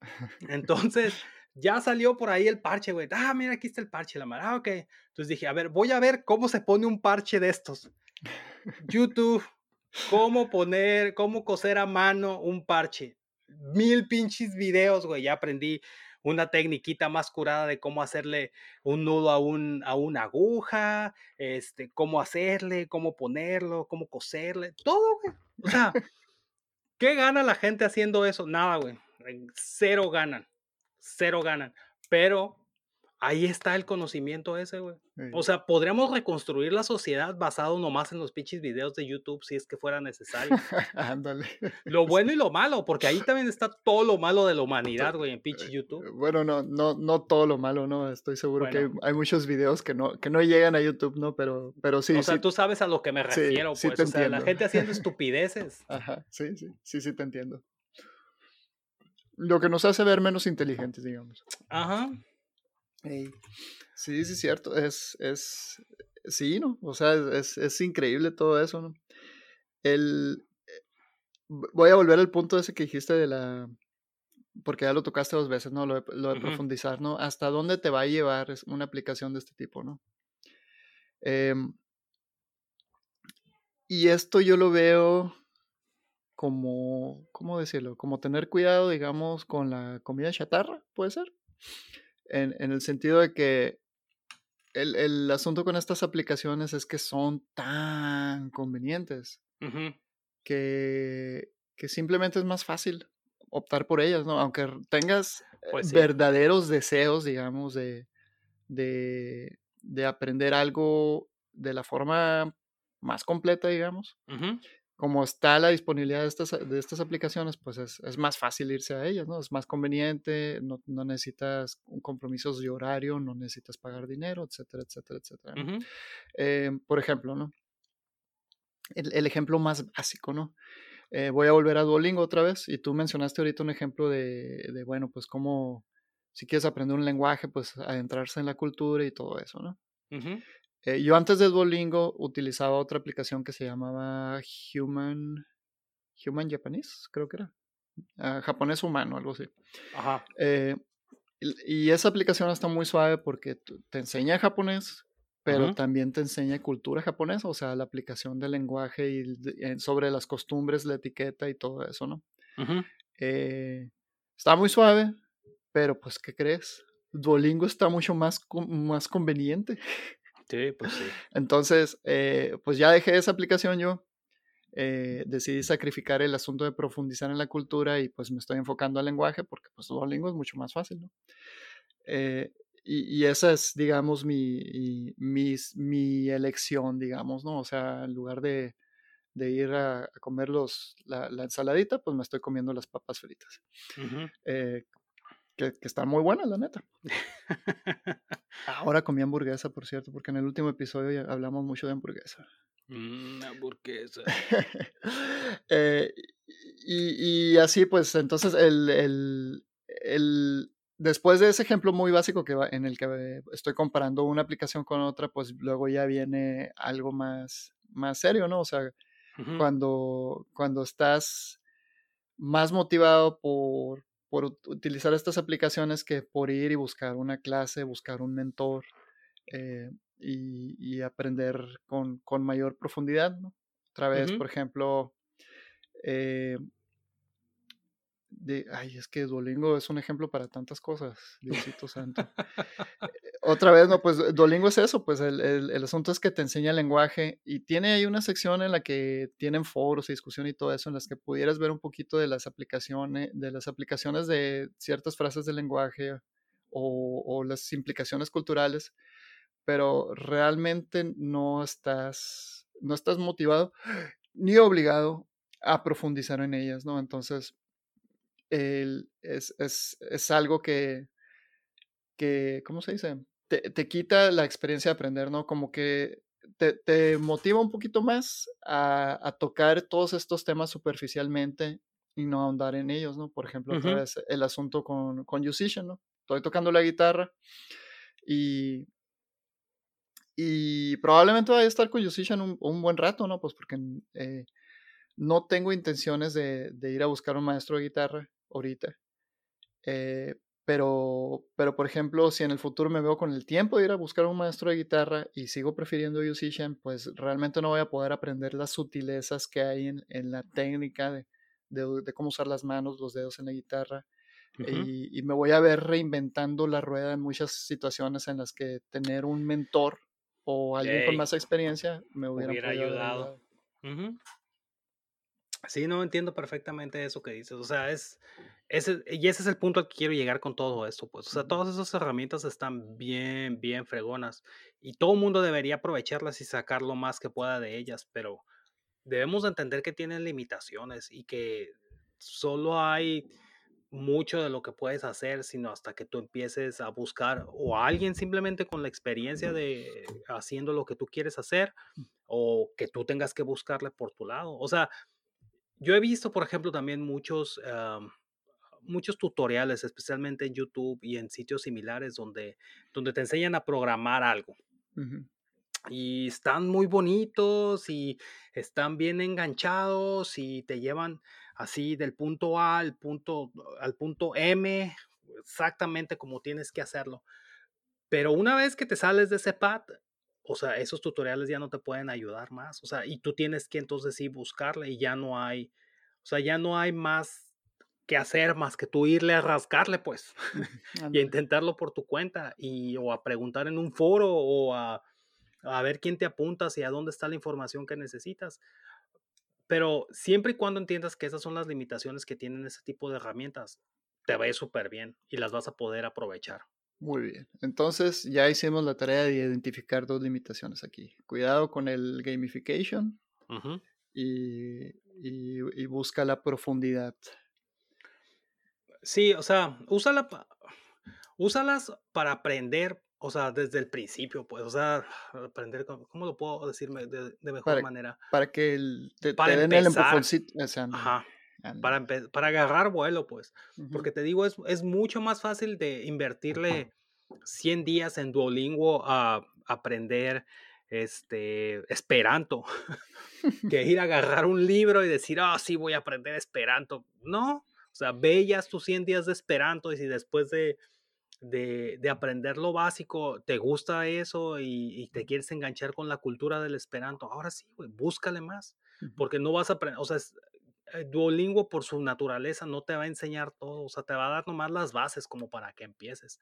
Entonces ya salió por ahí el parche, güey. Ah, mira, aquí está el parche, la madre. Ah, ok. Entonces dije, a ver, voy a ver cómo se pone un parche de estos. YouTube, cómo poner, cómo coser a mano un parche. Mil pinches videos, güey. Ya aprendí una tecniquita más curada de cómo hacerle un nudo a, un, a una aguja, este, cómo hacerle, cómo ponerlo, cómo coserle, todo, güey. O sea, ¿Qué gana la gente haciendo eso? Nada, güey. Cero ganan. Cero ganan. Pero ahí está el conocimiento ese, güey. O sea, podríamos reconstruir la sociedad basado nomás en los pinches videos de YouTube si es que fuera necesario. Ándale. lo bueno y lo malo, porque ahí también está todo lo malo de la humanidad, güey, en pinche YouTube. Bueno, no, no, no todo lo malo, ¿no? Estoy seguro que hay, muchos videos que no, que no llegan a YouTube, ¿no? Pero, pero sí. O sea, tú sabes a lo que me refiero, pues. o sea, la gente haciendo estupideces. Ajá, sí, sí, sí, sí te entiendo. Lo que nos hace ver menos inteligentes, digamos. Ajá. Sí, sí, es cierto. Es, es, sí, ¿no? O sea, es, es increíble todo eso, ¿no? El, eh, voy a volver al punto ese que dijiste de la, porque ya lo tocaste dos veces, ¿no? Lo de, lo de profundizar, ¿no? ¿Hasta dónde te va a llevar una aplicación de este tipo, ¿no? Em, y esto yo lo veo como, ¿cómo decirlo? Como tener cuidado, digamos, con la comida chatarra, ¿puede ser? en, el sentido de que el, asunto con estas aplicaciones es que son tan convenientes que, que, simplemente es más fácil optar por ellas, ¿no? Aunque tengas eh, pues verdaderos deseos, digamos, de, de, de, aprender algo de la forma más completa, digamos como está la disponibilidad de estas, de estas aplicaciones, pues es, es, más fácil irse a ellas, ¿no? Es más conveniente, no, no necesitas compromisos de horario, no necesitas pagar dinero, etcétera, etcétera, etcétera. Eh, por ejemplo, ¿no? El, el, ejemplo más básico, ¿no? Eh, voy a volver a Duolingo otra vez y tú mencionaste ahorita un ejemplo de, de bueno, pues cómo, si quieres aprender un lenguaje, pues adentrarse en la cultura y todo eso, ¿no? Eh, yo antes de Duolingo utilizaba otra aplicación que se llamaba Human, Human Japanese, creo que era. Ah, japonés humano, algo así. Ajá. Eh, y, esa aplicación está muy suave porque te enseña japonés, pero también te enseña cultura japonesa, o sea, la aplicación del lenguaje y sobre las costumbres, la etiqueta y todo eso, ¿no? Eh, está muy suave, pero pues, ¿qué crees? Duolingo está mucho más, más conveniente. Sí, pues sí. Entonces, eh, pues ya dejé esa aplicación yo. Eh, decidí sacrificar el asunto de profundizar en la cultura y pues me estoy enfocando al lenguaje porque pues Duolingo es mucho más fácil, ¿no? Eh, y, esa es, digamos, mi, mi, mi, elección, digamos, ¿no? O sea, en lugar de, de ir a, comer los, la, ensaladita, pues me estoy comiendo las papas fritas que, está muy buena, la neta. Ahora comí hamburguesa, por cierto, porque en el último episodio ya hablamos mucho de hamburguesa. Mm, hamburguesa. Eh, y, así, pues, entonces, el, el, después de ese ejemplo muy básico que en el que estoy comparando una aplicación con otra, pues luego ya viene algo más, más serio, ¿no? O sea, cuando, cuando estás más motivado por, por utilizar estas aplicaciones que por ir y buscar una clase, buscar un mentor eh, y, aprender con, mayor profundidad. ¿no? Otra vez, por ejemplo, eh, de, ay, es que Duolingo es un ejemplo para tantas cosas, Diosito Santo. Eh, otra vez, no, pues Duolingo es eso, pues el, el, asunto es que te enseña el lenguaje y tiene ahí una sección en la que tienen foros y discusión y todo eso, en las que pudieras ver un poquito de las aplicaciones, de las aplicaciones de ciertas frases del lenguaje o, o las implicaciones culturales, pero realmente no estás, no estás motivado ni obligado a profundizar en ellas, ¿no? Entonces, el, es, es, es, algo que, que, ¿cómo se dice? Te, te, quita la experiencia de aprender, ¿no? Como que te, te motiva un poquito más a, a, tocar todos estos temas superficialmente y no ahondar en ellos, ¿no? Por ejemplo, otra vez el asunto con, con Musician, ¿no? Estoy tocando la guitarra y, y probablemente vaya a estar con Musician un, un buen rato, ¿no? Pues porque eh, no tengo intenciones de, de, ir a buscar un maestro de guitarra ahorita. Eh, pero, pero, por ejemplo, si en el futuro me veo con el tiempo de ir a buscar un maestro de guitarra y sigo prefiriendo Musician, pues realmente no voy a poder aprender las sutilezas que hay en, en la técnica de, de, cómo usar las manos, los dedos en la guitarra. y, y, me voy a ver reinventando la rueda en muchas situaciones en las que tener un mentor o alguien con más experiencia me hubiera, ayudado. Sí, no entiendo perfectamente eso que dices. O sea, es, ese, y ese es el punto al que quiero llegar con todo esto. Pues, o sea, todas esas herramientas están bien, bien fregonas. Y todo el mundo debería aprovecharlas y sacar lo más que pueda de ellas. Pero debemos entender que tienen limitaciones y que solo hay mucho de lo que puedes hacer, sino hasta que tú empieces a buscar o a alguien simplemente con la experiencia de haciendo lo que tú quieres hacer o que tú tengas que buscarle por tu lado. O sea, yo he visto, por ejemplo, también muchos, muchos tutoriales, especialmente en YouTube y en sitios similares, donde, donde te enseñan a programar algo. Y están muy bonitos y están bien enganchados y te llevan así del punto A al punto, al punto M, exactamente como tienes que hacerlo. Pero una vez que te sales de ese pad, o sea, esos tutoriales ya no te pueden ayudar más, o sea, y tú tienes que entonces sí buscarle y ya no hay, o sea, ya no hay más que hacer más que tú irle a rascarle, pues, y a intentarlo por tu cuenta y o a preguntar en un foro o a, a ver quién te apunta hacia dónde está la información que necesitas. Pero siempre y cuando entiendas que esas son las limitaciones que tienen ese tipo de herramientas, te va a ir súper bien y las vas a poder aprovechar. Muy bien. Entonces ya hicimos la tarea de identificar dos limitaciones aquí. Cuidado con el gamification y, y, busca la profundidad. Sí, o sea, úsala, úsalas para aprender, o sea, desde el principio, pues, o sea, aprender, ¿cómo lo puedo decirme de, mejor manera? Para que el, te, para den el empujoncito. Ajá. Para, para agarrar vuelo, pues. Porque te digo, es, es mucho más fácil de invertirle 100 días en Duolingo a aprender este Esperanto que ir a agarrar un libro y decir, ah, sí, voy a aprender Esperanto. No, o sea, veías tus 100 días de Esperanto y si después de, de, de aprender lo básico te gusta eso y, y, te quieres enganchar con la cultura del Esperanto, ahora sí, búscale más, porque no vas a aprender, o sea, eh, Duolingo por su naturaleza no te va a enseñar todo, o sea, te va a dar nomás las bases como para que empieces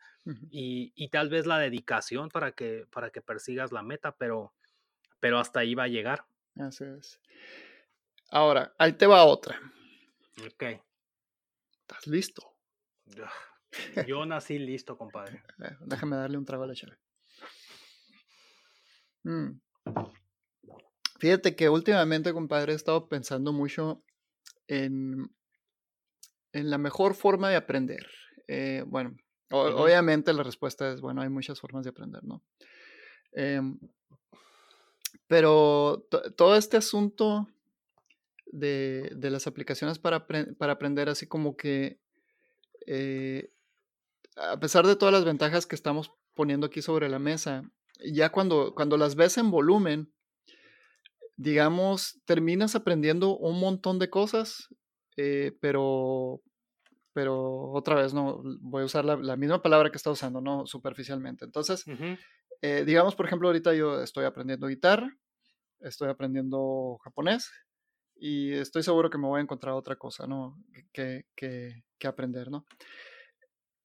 y, y, tal vez la dedicación para que, para que persigas la meta, pero, pero hasta ahí va a llegar. Así es. Ahora, ahí te va otra. Ok. ¿Estás listo? Yo nací listo, compadre. Eh, déjame darle un trago a la chave. Mm. Fíjate que últimamente, compadre, he estado pensando mucho en, en la mejor forma de aprender. Eh, bueno, obviamente la respuesta es, bueno, hay muchas formas de aprender, ¿no? Em, pero todo este asunto de, de las aplicaciones para, para, aprender, así como que, eh, a pesar de todas las ventajas que estamos poniendo aquí sobre la mesa, ya cuando, cuando las ves en volumen, digamos, terminas aprendiendo un montón de cosas, eh, pero, pero otra vez, no, voy a usar la, misma palabra que está usando, no superficialmente. Entonces, eh, digamos, por ejemplo, ahorita yo estoy aprendiendo guitarra, estoy aprendiendo japonés y estoy seguro que me voy a encontrar otra cosa, ¿no? Que, que, que aprender, ¿no?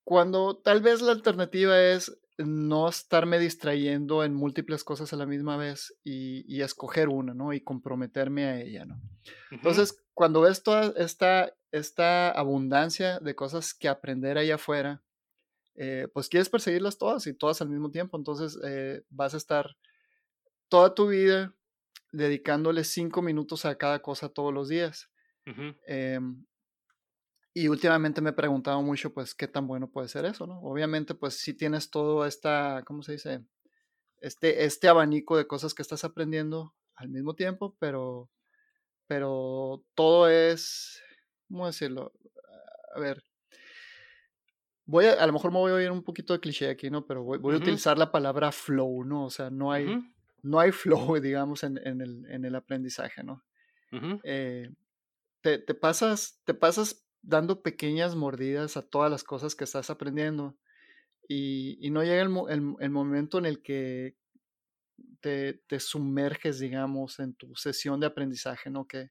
Cuando tal vez la alternativa es no estarme distrayendo en múltiples cosas a la misma vez y, escoger una, ¿no? Y comprometerme a ella, ¿no? Entonces, cuando ves toda esta, esta abundancia de cosas que aprender ahí afuera, eh, pues quieres perseguirlas todas y todas al mismo tiempo. Entonces, eh, vas a estar toda tu vida dedicándole cinco minutos a cada cosa todos los días. Y últimamente me he preguntado mucho, pues, qué tan bueno puede ser eso, ¿no? Obviamente, pues, si tienes todo esta, ¿cómo se dice? Este, este abanico de cosas que estás aprendiendo al mismo tiempo, pero, pero todo es, ¿cómo decirlo? A ver, voy a, a lo mejor me voy a oír un poquito de cliché aquí, ¿no? Pero voy, voy a utilizar la palabra flow, ¿no? O sea, no hay, no hay flow, digamos, en, en, el, en el aprendizaje, ¿no? Eh, te, te, pasas, te pasas dando pequeñas mordidas a todas las cosas que estás aprendiendo y, no llega el, momento en el que te, sumerges, digamos, en tu sesión de aprendizaje, ¿no? Que,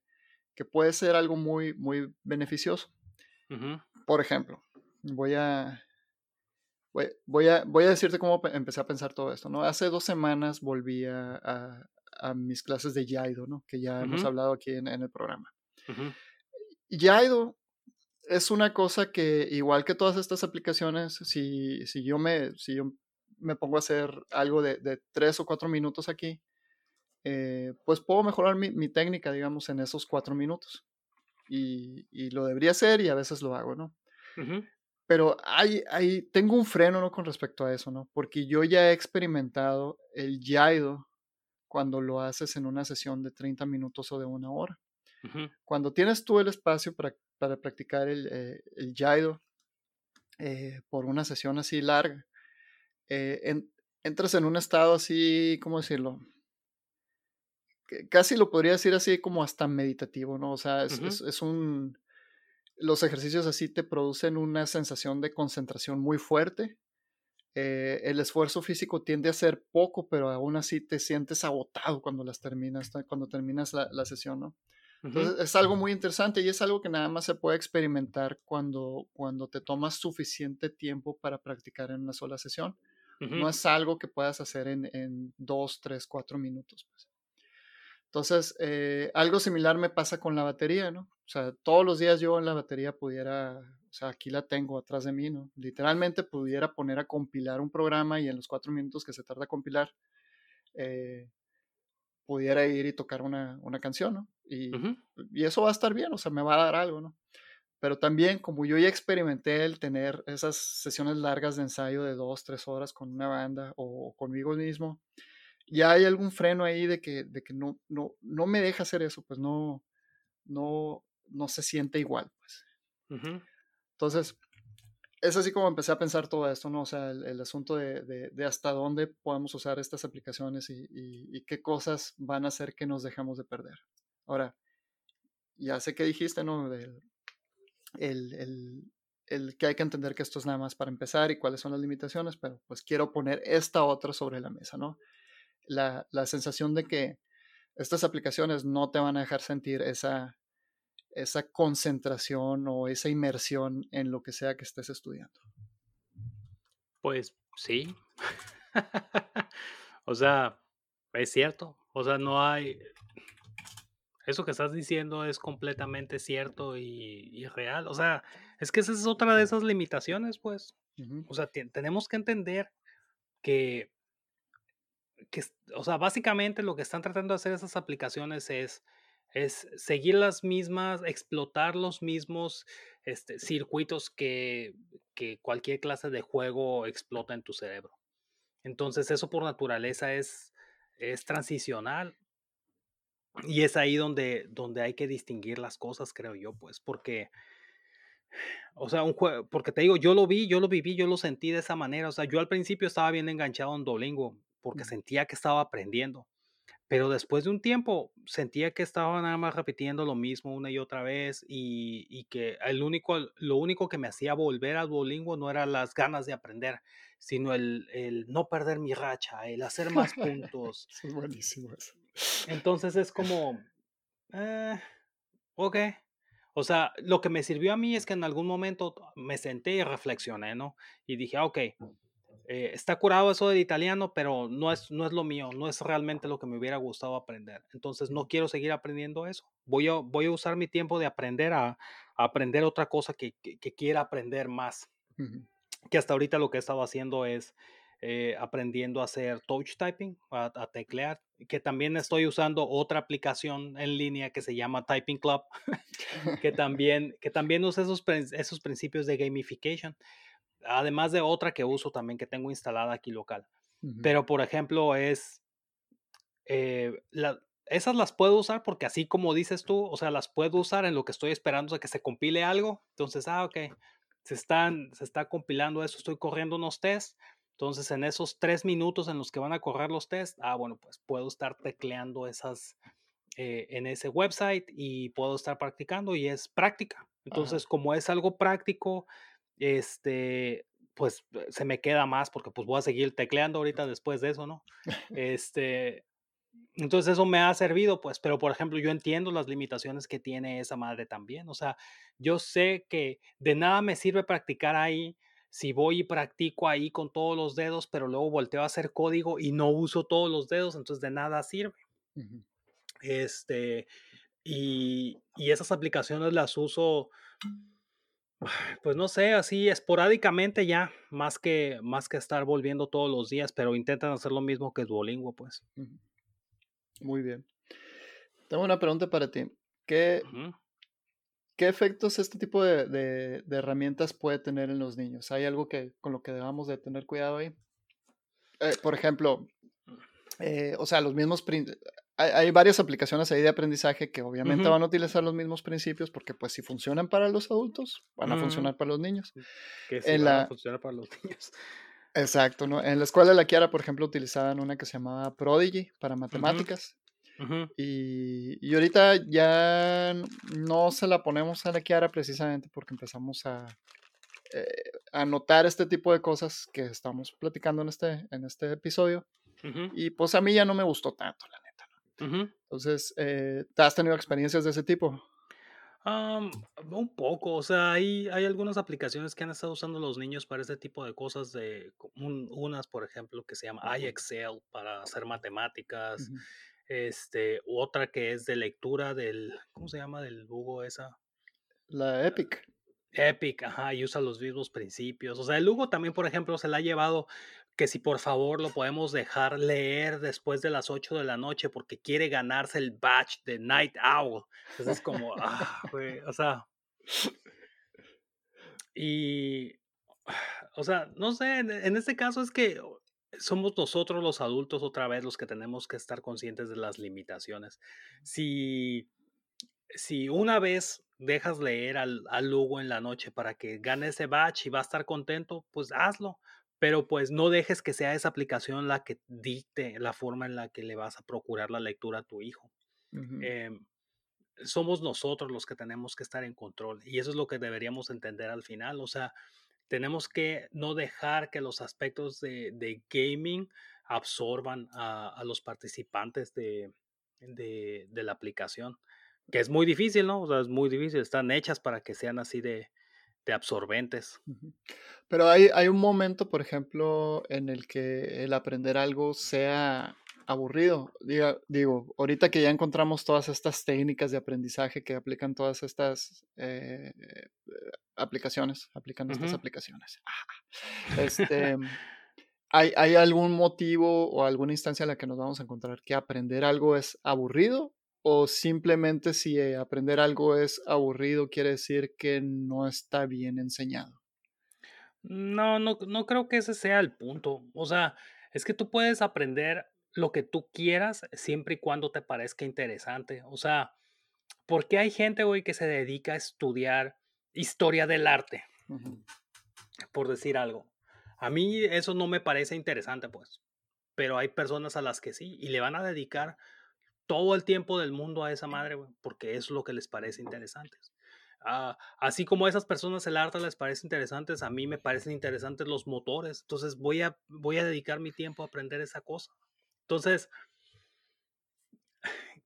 que puede ser algo muy, muy beneficioso. Por ejemplo, voy a, voy, a, voy a decirte cómo empecé a pensar todo esto, ¿no? Hace dos semanas volví a, a, mis clases de Yaido, ¿no? Que ya hemos hablado aquí en, en el programa. Jaido es una cosa que, igual que todas estas aplicaciones, si, si, yo, me, si yo me pongo a hacer algo de, de tres o cuatro minutos aquí, eh, pues puedo mejorar mi, mi, técnica, digamos, en esos cuatro minutos. Y, y, lo debería hacer y a veces lo hago, ¿no? Pero hay, hay, tengo un freno, ¿no? Con respecto a eso, ¿no? Porque yo ya he experimentado el Yaido cuando lo haces en una sesión de 30 minutos o de una hora. Cuando tienes tú el espacio para, para practicar el, eh, el Yaido eh, por una sesión así larga, eh, entras en un estado así, ¿cómo decirlo? Casi lo podría decir así como hasta meditativo, ¿no? O sea, es, es, un... Los ejercicios así te producen una sensación de concentración muy fuerte. el esfuerzo físico tiende a ser poco, pero aún así te sientes agotado cuando las terminas, cuando terminas la, la sesión, ¿no? Entonces, es algo muy interesante y es algo que nada más se puede experimentar cuando, cuando te tomas suficiente tiempo para practicar en una sola sesión. No es algo que puedas hacer en, en dos, tres, cuatro minutos. Pues. Entonces, eh, algo similar me pasa con la batería, ¿no? O sea, todos los días yo en la batería pudiera, o sea, aquí la tengo atrás de mí, ¿no? Literalmente pudiera poner a compilar un programa y en los cuatro minutos que se tarda a compilar, eh, pudiera ir y tocar una, una canción, ¿no? Y, y, eso va a estar bien, o sea, me va a dar algo, ¿no? Pero también, como yo ya experimenté el tener esas sesiones largas de ensayo de dos, tres horas con una banda o conmigo mismo, ya hay algún freno ahí de que, de que no, no, no me deja hacer eso, pues no, no, no se siente igual, pues. Entonces, es así como empecé a pensar todo esto, ¿no? O sea, el, asunto de, hasta dónde podemos usar estas aplicaciones y, y, qué cosas van a hacer que nos dejamos de perder. Ahora, ya sé que dijiste, ¿no? el, el, el, que hay que entender que esto es nada más para empezar y cuáles son las limitaciones, pero pues quiero poner esta otra sobre la mesa, ¿no? La, la sensación de que estas aplicaciones no te van a dejar sentir esa, esa concentración o esa inmersión en lo que sea que estés estudiando. Pues sí. o sea, es cierto. O sea, no hay... Eso que estás diciendo es completamente cierto y, real. O sea, es que esa es otra de esas limitaciones, pues. O sea, tenemos que entender que, que, o sea, básicamente lo que están tratando de hacer esas aplicaciones es es seguir las mismas, explotar los mismos este, circuitos que, que cualquier clase de juego explota en tu cerebro. Entonces eso por naturaleza es, es transicional. Y es ahí donde, donde hay que distinguir las cosas, creo yo, pues, porque, o sea, un juego, porque te digo, yo lo vi, yo lo viví, yo lo sentí de esa manera. O sea, yo al principio estaba bien enganchado en Dolingo porque sentía que estaba aprendiendo. Pero después de un tiempo sentía que estaba nada más repitiendo lo mismo una y otra vez y, y que el único, lo único que me hacía volver al Duolingo no eran las ganas de aprender, sino el, el no perder mi racha, el hacer más puntos. Son buenísimos. Entonces es como, eh, ok. O sea, lo que me sirvió a mí es que en algún momento me senté y reflexioné, ¿no? Y dije, ah, ok, eh, está curado eso del italiano, pero no es, no es lo mío, no es realmente lo que me hubiera gustado aprender. Entonces no quiero seguir aprendiendo eso. Voy a, voy a usar mi tiempo de aprender a, aprender otra cosa que, que, quiera aprender más. Que hasta ahorita lo que he estado haciendo es eh, aprendiendo a hacer touch typing, a, teclear, que también estoy usando otra aplicación en línea que se llama Typing Club, que, también, que también usa esos, esos principios de gamification además de otra que uso también que tengo instalada aquí local. Pero, por ejemplo, es, eh, esas las puedo usar porque así como dices tú, o sea, las puedo usar en lo que estoy esperando a que se compile algo. Entonces, ah, ok, se, están, se está compilando eso, estoy corriendo unos tests. Entonces, en esos tres minutos en los que van a correr los tests, ah, bueno, pues puedo estar tecleando esas eh, en ese website y puedo estar practicando y es práctica. Entonces, como es algo práctico, este, pues eh, se me queda más porque pues voy a seguir tecleando ahorita después de eso, ¿no? Este, entonces eso me ha servido, pues, pero por ejemplo yo entiendo las limitaciones que tiene esa madre también, o sea, yo sé que de nada me sirve practicar ahí si voy y practico ahí con todos los dedos, pero luego volteo a hacer código y no uso todos los dedos, entonces de nada sirve. Este, y, y esas aplicaciones las uso, pues no sé, así esporádicamente ya, más que, más que estar volviendo todos los días, pero intentan hacer lo mismo que Duolingo, pues. Muy bien. Tengo una pregunta para ti. ¿Qué, qué efectos este tipo de, de- de herramientas puede tener en los niños? ¿Hay algo que, con lo que debamos de tener cuidado ahí? Eh, por ejemplo, eh, o sea, los mismos... Hay, hay varias aplicaciones ahí de aprendizaje que obviamente van a utilizar los mismos principios porque pues si funcionan para los adultos, van a Ujú. funcionar para los niños. Que sí En van a la, funcionar para los niños. exacto, ¿no? En la escuela de la Kiara, por ejemplo, utilizaban una que se llamaba Prodigy para matemáticas. Y, y ahorita ya no se la ponemos a la Kiara precisamente porque empezamos a, eh, a notar este tipo de cosas que estamos platicando en este, en este episodio. Y pues a mí ya no me gustó tanto, la neta. Entonces, eh, ¿te has tenido experiencias de ese tipo? Un poco, o sea, hay, hay algunas aplicaciones que han estado usando los niños para ese tipo de cosas, de un- unas, por ejemplo, que se llama iExcel para hacer matemáticas, este, otra que es de lectura del, ¿cómo se llama? Del Lugo esa. La Epic. Epic, ajá, y usa los mismos principios. O sea, el Lugo también, por ejemplo, se la ha llevado que si por favor lo podemos dejar leer después de las 8 de la noche porque quiere ganarse el badge de Night Owl. Entonces es como, ah, güey, o sea, y, o sea, no sé, en, en este caso es que somos nosotros los adultos otra vez los que tenemos que estar conscientes de las limitaciones. Si si una vez dejas leer al, al Lugo en la noche para que gane ese batch y va a estar contento, pues hazlo. Pero pues no dejes que sea esa aplicación la que dicte la forma en la que le vas a procurar la lectura a tu hijo. Em, somos nosotros los que tenemos que estar en control y eso es lo que deberíamos entender al final. O sea, tenemos que no dejar que los aspectos de, de gaming absorban a, a los participantes de, de, de la aplicación, que es muy difícil, ¿no? O sea, es muy difícil, están hechas para que sean así de, de absorbentes. Pero hay, hay un momento, por ejemplo, en el que el aprender algo sea aburrido. Diga- digo, ahorita que ya encontramos todas estas técnicas de aprendizaje que aplican todas estas eh, eh, aplicaciones, aplican estas aplicaciones. Este, ¿hay, ¿Hay algún motivo o alguna instancia en la que nos vamos a encontrar que aprender algo es aburrido? ¿O simplemente si eh, aprender algo es aburrido quiere decir que no está bien enseñado? No, no, no creo que ese sea el punto. O sea, es que tú puedes aprender lo que tú quieras siempre y cuando te parezca interesante. O sea, ¿por qué hay gente, güey, que se dedica a estudiar historia del arte, por decir algo? A mí eso no me parece interesante, pues. Pero hay personas a las que sí, y le van a dedicar todo el tiempo del mundo a esa madre, güey, porque es lo que les parece interesante. Ah, así como a esas personas el arte les parece interesante, a mí me parecen interesantes los motores. Entonces voy a, voy a dedicar mi tiempo a aprender esa cosa. Entonces,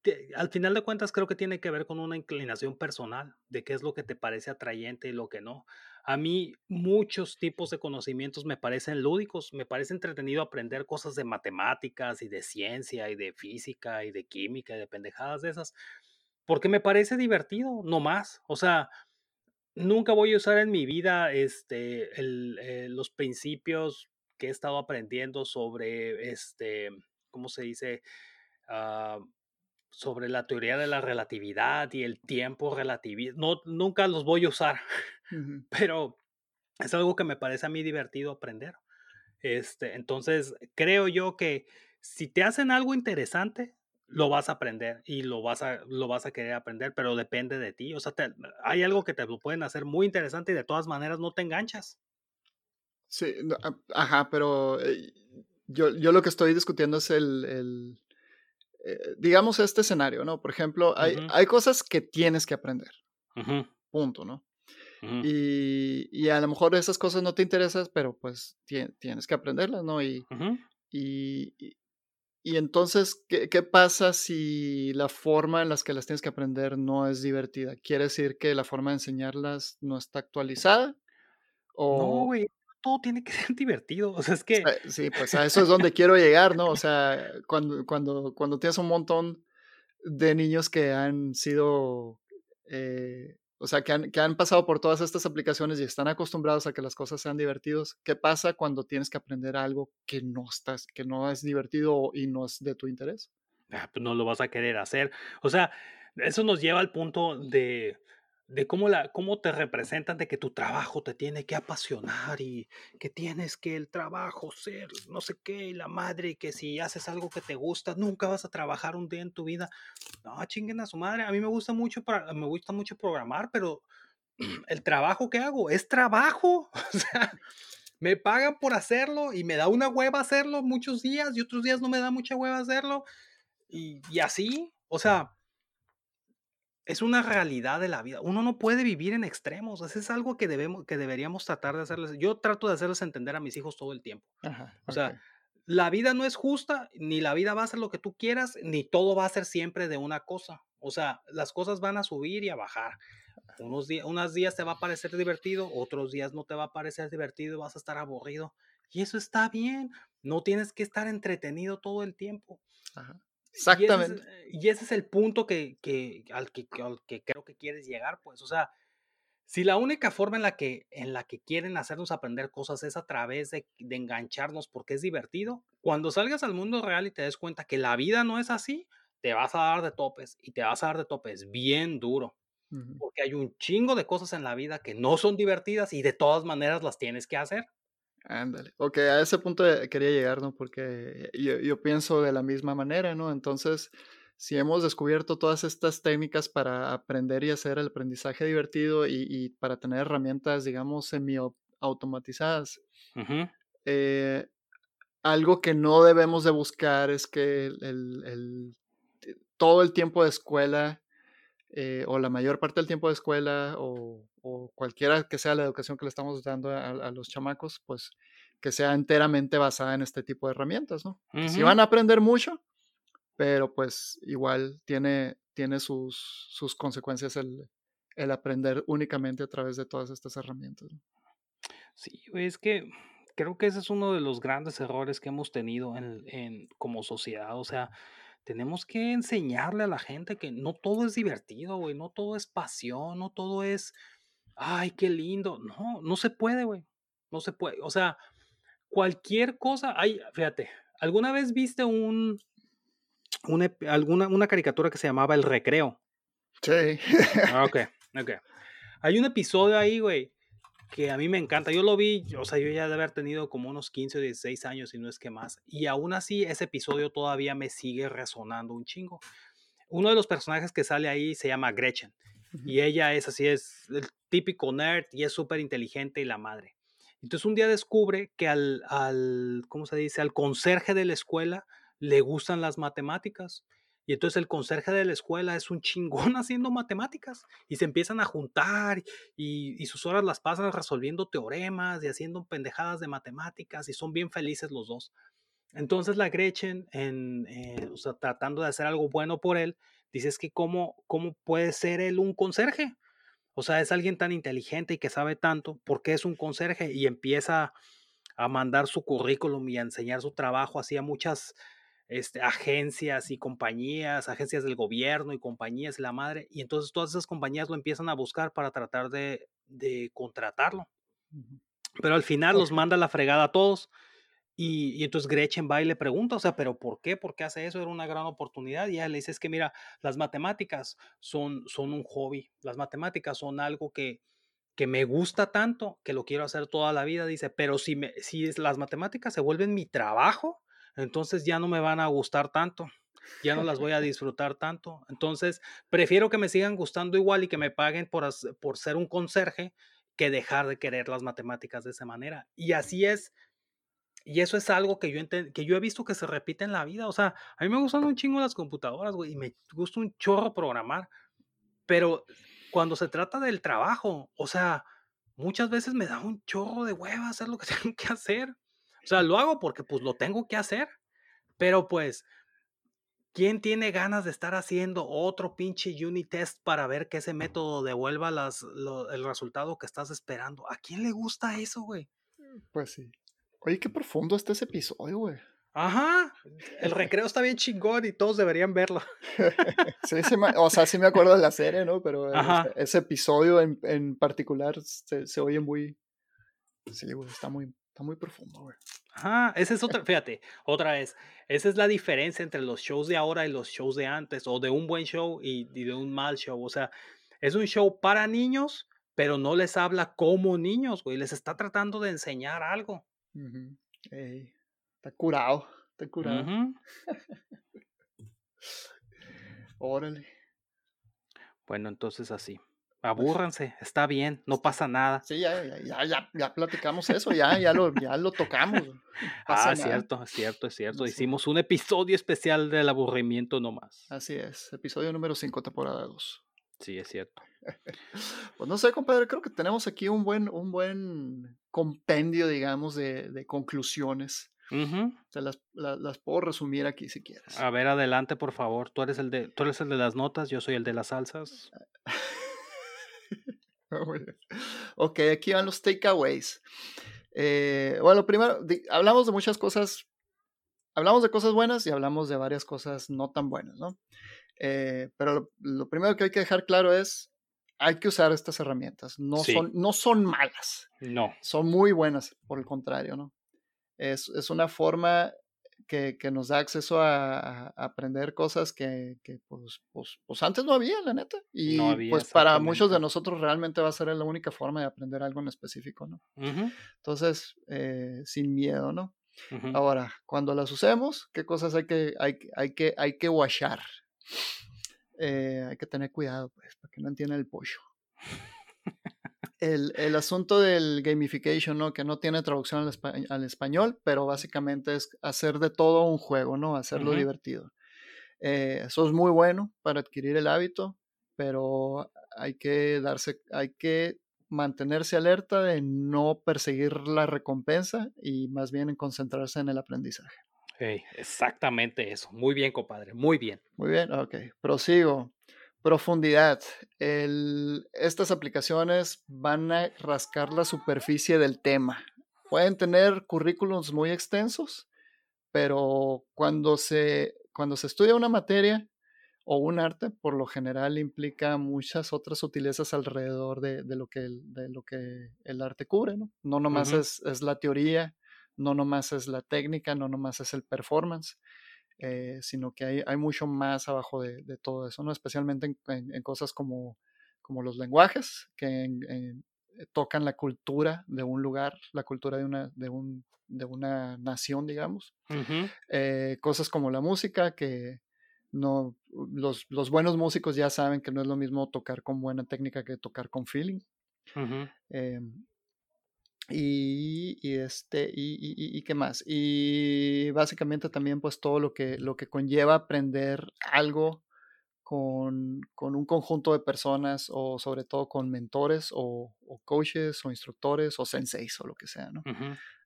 que al final de cuentas creo que tiene que ver con una inclinación personal de qué es lo que te parece atrayente y lo que no. A mí muchos tipos de conocimientos me parecen lúdicos, me parece entretenido aprender cosas de matemáticas y de ciencia y de física y de química y de pendejadas de esas, porque me parece divertido, no más. O sea, nunca voy a usar en mi vida este, el, eh, los principios que he estado aprendiendo sobre, este, ¿cómo se dice? Ah, sobre la teoría de la relatividad y el tiempo relativo. No, nunca los voy a usar, Pero es algo que me parece a mí divertido aprender. Este, entonces, creo yo que si te hacen algo interesante, lo vas a aprender y lo vas a, lo vas a querer aprender, pero depende de ti. O sea, te- hay algo que te lo pueden hacer muy interesante y de todas maneras no te enganchas. Sí, no, a- ajá, pero eh, yo, yo lo que estoy discutiendo es el, el, eh, digamos, este escenario, ¿no? Por ejemplo, hay, hay cosas que tienes que aprender, punto, ¿no? Y, y a lo mejor esas cosas no te interesan, pero pues tie- tienes que aprenderlas, ¿no? Y, y, y- y entonces, ¿qué, qué pasa si la forma en las que las tienes que aprender no es divertida? ¿Quiere decir que la forma de enseñarlas no está actualizada? No, O, güey, todo tiene que ser divertido. O sea, es que... Sí, pues a eso es donde quiero llegar, ¿no? O sea, cuando, cuando, cuando tienes un montón, de niños que han sido, eh, o sea, que han, que han pasado por todas estas aplicaciones y están acostumbrados a que las cosas sean divertidos. ¿Qué pasa cuando tienes que aprender algo que no estás, que no es divertido y no es de tu interés? Ah, pues no lo vas a querer hacer. O sea, eso nos lleva al punto de, de cómo, la, cómo te representan de que tu trabajo te tiene que apasionar y que tienes que el trabajo ser no sé qué, y la madre, que si haces algo que te gusta, nunca vas a trabajar un día en tu vida. No, chinguen a su madre. A mí me gusta mucho, me gusta mucho programar, pero el trabajo que hago es trabajo. O sea, me pagan por hacerlo y me da una hueva hacerlo muchos días y otros días no me da mucha hueva hacerlo. Y, y así, o sea, es una realidad de la vida. Uno no puede vivir en extremos. Eso es algo que, debemos, que deberíamos tratar de hacerles. Yo trato de hacerles entender a mis hijos todo el tiempo. o sea, la vida no es justa, ni la vida va a ser lo que tú quieras, ni todo va a ser siempre de una cosa. O sea, las cosas van a subir y a bajar. Unos, días, unos días te va a parecer divertido, otros días no te va a parecer divertido, vas a estar aburrido. Y eso está bien. No tienes que estar entretenido todo el tiempo. Ajá. Exactamente. Y ese, es, el punto que, al que, que creo que quieres llegar, pues. O sea, si la única forma en la que, en la que quieren hacernos aprender cosas es a través de, engancharnos porque es divertido, cuando salgas al mundo real y te des cuenta que la vida no es así, te vas a dar de topes y te vas a dar de topes bien duro. Porque hay un chingo de cosas en la vida que no son divertidas y de todas maneras las tienes que hacer. Ándale. Ok, a ese punto quería llegar, ¿no? Porque yo, yo, pienso de la misma manera, ¿no? Entonces, si hemos descubierto todas estas técnicas para aprender y hacer el aprendizaje divertido y, y para tener herramientas, digamos, semi-automatizadas, eh, algo que no debemos de buscar es que el, el, todo el tiempo de escuela eh, o la mayor parte del tiempo de escuela o, cualquiera que sea la educación que le estamos dando a, los chamacos, pues que sea enteramente basada en este tipo de herramientas, ¿no? Si van a aprender mucho, pero pues igual tiene, tiene sus, sus consecuencias el, el, aprender únicamente a través de todas estas herramientas. Sí, es que creo que ese es uno de los grandes errores que hemos tenido en, en como sociedad, o sea, tenemos que enseñarle a la gente que no todo es divertido, güey, no todo es pasión, no todo es, ay, qué lindo. No, no se puede, güey. No se puede. O sea, cualquier cosa, ay, fíjate, ¿alguna vez viste un, alguna, una caricatura que se llamaba El Recreo? Sí. Ah, ok, ok. Hay un episodio ahí, güey, que a mí me encanta. Yo lo vi, o sea, yo ya de haber tenido como unos 15 o 16 años, y no es que más. Y aún así, ese episodio todavía me sigue resonando un chingo. Uno de los personajes que sale ahí se llama Gretchen. Y ella es así, es el típico nerd y es súper inteligente y la madre. Entonces un día descubre que al, al, ¿cómo se dice? Al conserje de la escuela le gustan las matemáticas. Y entonces el conserje de la escuela es un chingón haciendo matemáticas y se empiezan a juntar y, sus horas las pasan resolviendo teoremas y haciendo pendejadas de matemáticas y son bien felices los dos. Entonces la Gretchen, en, eh, o sea, tratando de hacer algo bueno por él, dice es que cómo, cómo puede ser él un conserje. O sea, es alguien tan inteligente y que sabe tanto, porque es un conserje? Y empieza a mandar su currículum y a enseñar su trabajo así a muchas este, agencias y compañías, agencias del gobierno y compañías, la madre, y entonces todas esas compañías lo empiezan a buscar para tratar de, de contratarlo. Pero al final los manda la fregada a todos. Y, y, entonces Gretchen va y le pregunta, o sea, ¿pero por qué? ¿Por qué hace eso? Era una gran oportunidad. Y ella le dice, es que mira, las matemáticas son, son un hobby. Las matemáticas son algo que, que me gusta tanto que lo quiero hacer toda la vida. Dice, pero si, me, si las matemáticas se vuelven mi trabajo, entonces ya no me van a gustar tanto, ya no las voy a disfrutar tanto. Entonces, prefiero que me sigan gustando igual y que me paguen por, por ser un conserje que dejar de querer las matemáticas de esa manera. Y así es. Y eso es algo que yo, que yo he visto que se repite en la vida. O sea, a mí me gustan un chingo las computadoras, güey, y me gusta un chorro programar. Pero cuando se trata del trabajo, o sea, muchas veces me da un chorro de hueva hacer lo que tengo que hacer. O sea, lo hago porque pues lo tengo que hacer. Pero pues, ¿quién tiene ganas de estar haciendo otro pinche unit test para ver que ese método devuelva las, el resultado que estás esperando? ¿A quién le gusta eso, güey? Pues sí. Oye, qué profundo está ese episodio, güey. Ajá, el recreo está bien chingón y todos deberían verlo. sí, o sea, sí me acuerdo de la serie, ¿no? Pero ese, episodio en, en particular se, se, oye muy... Sí, güey, está muy, está muy profundo, güey. Ajá, esa es otra, fíjate, otra vez, esa es la diferencia entre los shows de ahora y los shows de antes, o de un buen show y, y de un mal show. O sea, es un show para niños, pero no les habla como niños, güey, les está tratando de enseñar algo. Está curado, está curado. Órale. Bueno, entonces así. Pues Abúrranse, está bien, no pasa nada. Sí, ya, ya, ya, ya platicamos eso, ya, ya lo, ya lo tocamos. ah, cierto, es cierto, es cierto. Hicimos un episodio especial del aburrimiento nomás. Así es, episodio número 5, temporada 2. Sí, es cierto. pues no sé, compadre, creo que tenemos aquí un buen, un buen compendio, digamos, de, de conclusiones. Te las, las, puedo resumir aquí si quieres. A ver, adelante, por favor. Tú eres el de, tú eres el de las notas, yo soy el de las salsas. ok, aquí van los takeaways. Eh, bueno, primero, hablamos de muchas cosas. Hablamos de cosas buenas y hablamos de varias cosas no tan buenas, ¿no? Eh, pero lo, primero que hay que dejar claro es, hay que usar estas herramientas. No, son, no son malas. No. Son muy buenas, por el contrario, ¿no? Es, es una forma que, que, nos da acceso a, aprender cosas que, que pues, pues, pues, antes no había, la neta. Y pues para muchos de nosotros realmente va a ser la única forma de aprender algo en específico, ¿no? Entonces, eh, sin miedo, ¿no? Ahora, cuando las usemos, ¿qué cosas hay que, hay, hay que, hay que washar? Eh, hay que tener cuidado, pues, para que no entienda el pollo. El, el, asunto del gamification, ¿no? Que no tiene traducción al, español, pero básicamente es hacer de todo un juego, ¿no? Hacerlo divertido. Eh, eso es muy bueno para adquirir el hábito, pero hay que darse, hay que mantenerse alerta de no perseguir la recompensa y más bien en concentrarse en el aprendizaje. Exactamente eso. Muy bien, compadre. Muy bien. Muy bien, ok. Prosigo. Profundidad. estas aplicaciones van a rascar la superficie del tema. Pueden tener currículums muy extensos, pero cuando se, cuando se estudia una materia o un arte, por lo general implica muchas otras sutilezas alrededor de, lo, que el, de lo que el arte cubre. No, no nomás es, es la teoría, no nomás es la técnica, no nomás es el performance. Eh, sino que hay, hay, mucho más abajo de, de todo eso, ¿no? especialmente en, en, cosas como, como, los lenguajes, que eh, tocan la cultura de un lugar, la cultura de una, de un, de una nación, digamos. Eh, cosas como la música, que no, los, los, buenos músicos ya saben que no es lo mismo tocar con buena técnica que tocar con feeling. Y, y, este y, y, y, qué más y básicamente también pues todo lo que lo que conlleva aprender algo con, con un conjunto de personas o sobre todo con mentores o, o, coaches o instructores o senseis o lo que sea no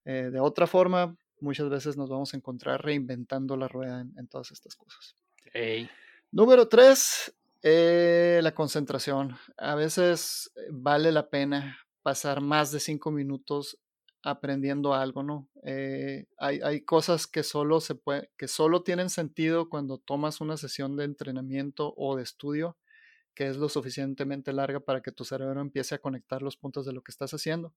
eh, de otra forma muchas veces nos vamos a encontrar reinventando la rueda en, todas estas cosas. Número tres eh, la concentración. A veces eh, vale la pena pasar más de cinco minutos aprendiendo algo, ¿no? Eh, hay, hay, cosas que solo, se puede, que solo tienen sentido cuando tomas una sesión de entrenamiento o de estudio que es lo suficientemente larga para que tu cerebro empiece a conectar los puntos de lo que estás haciendo.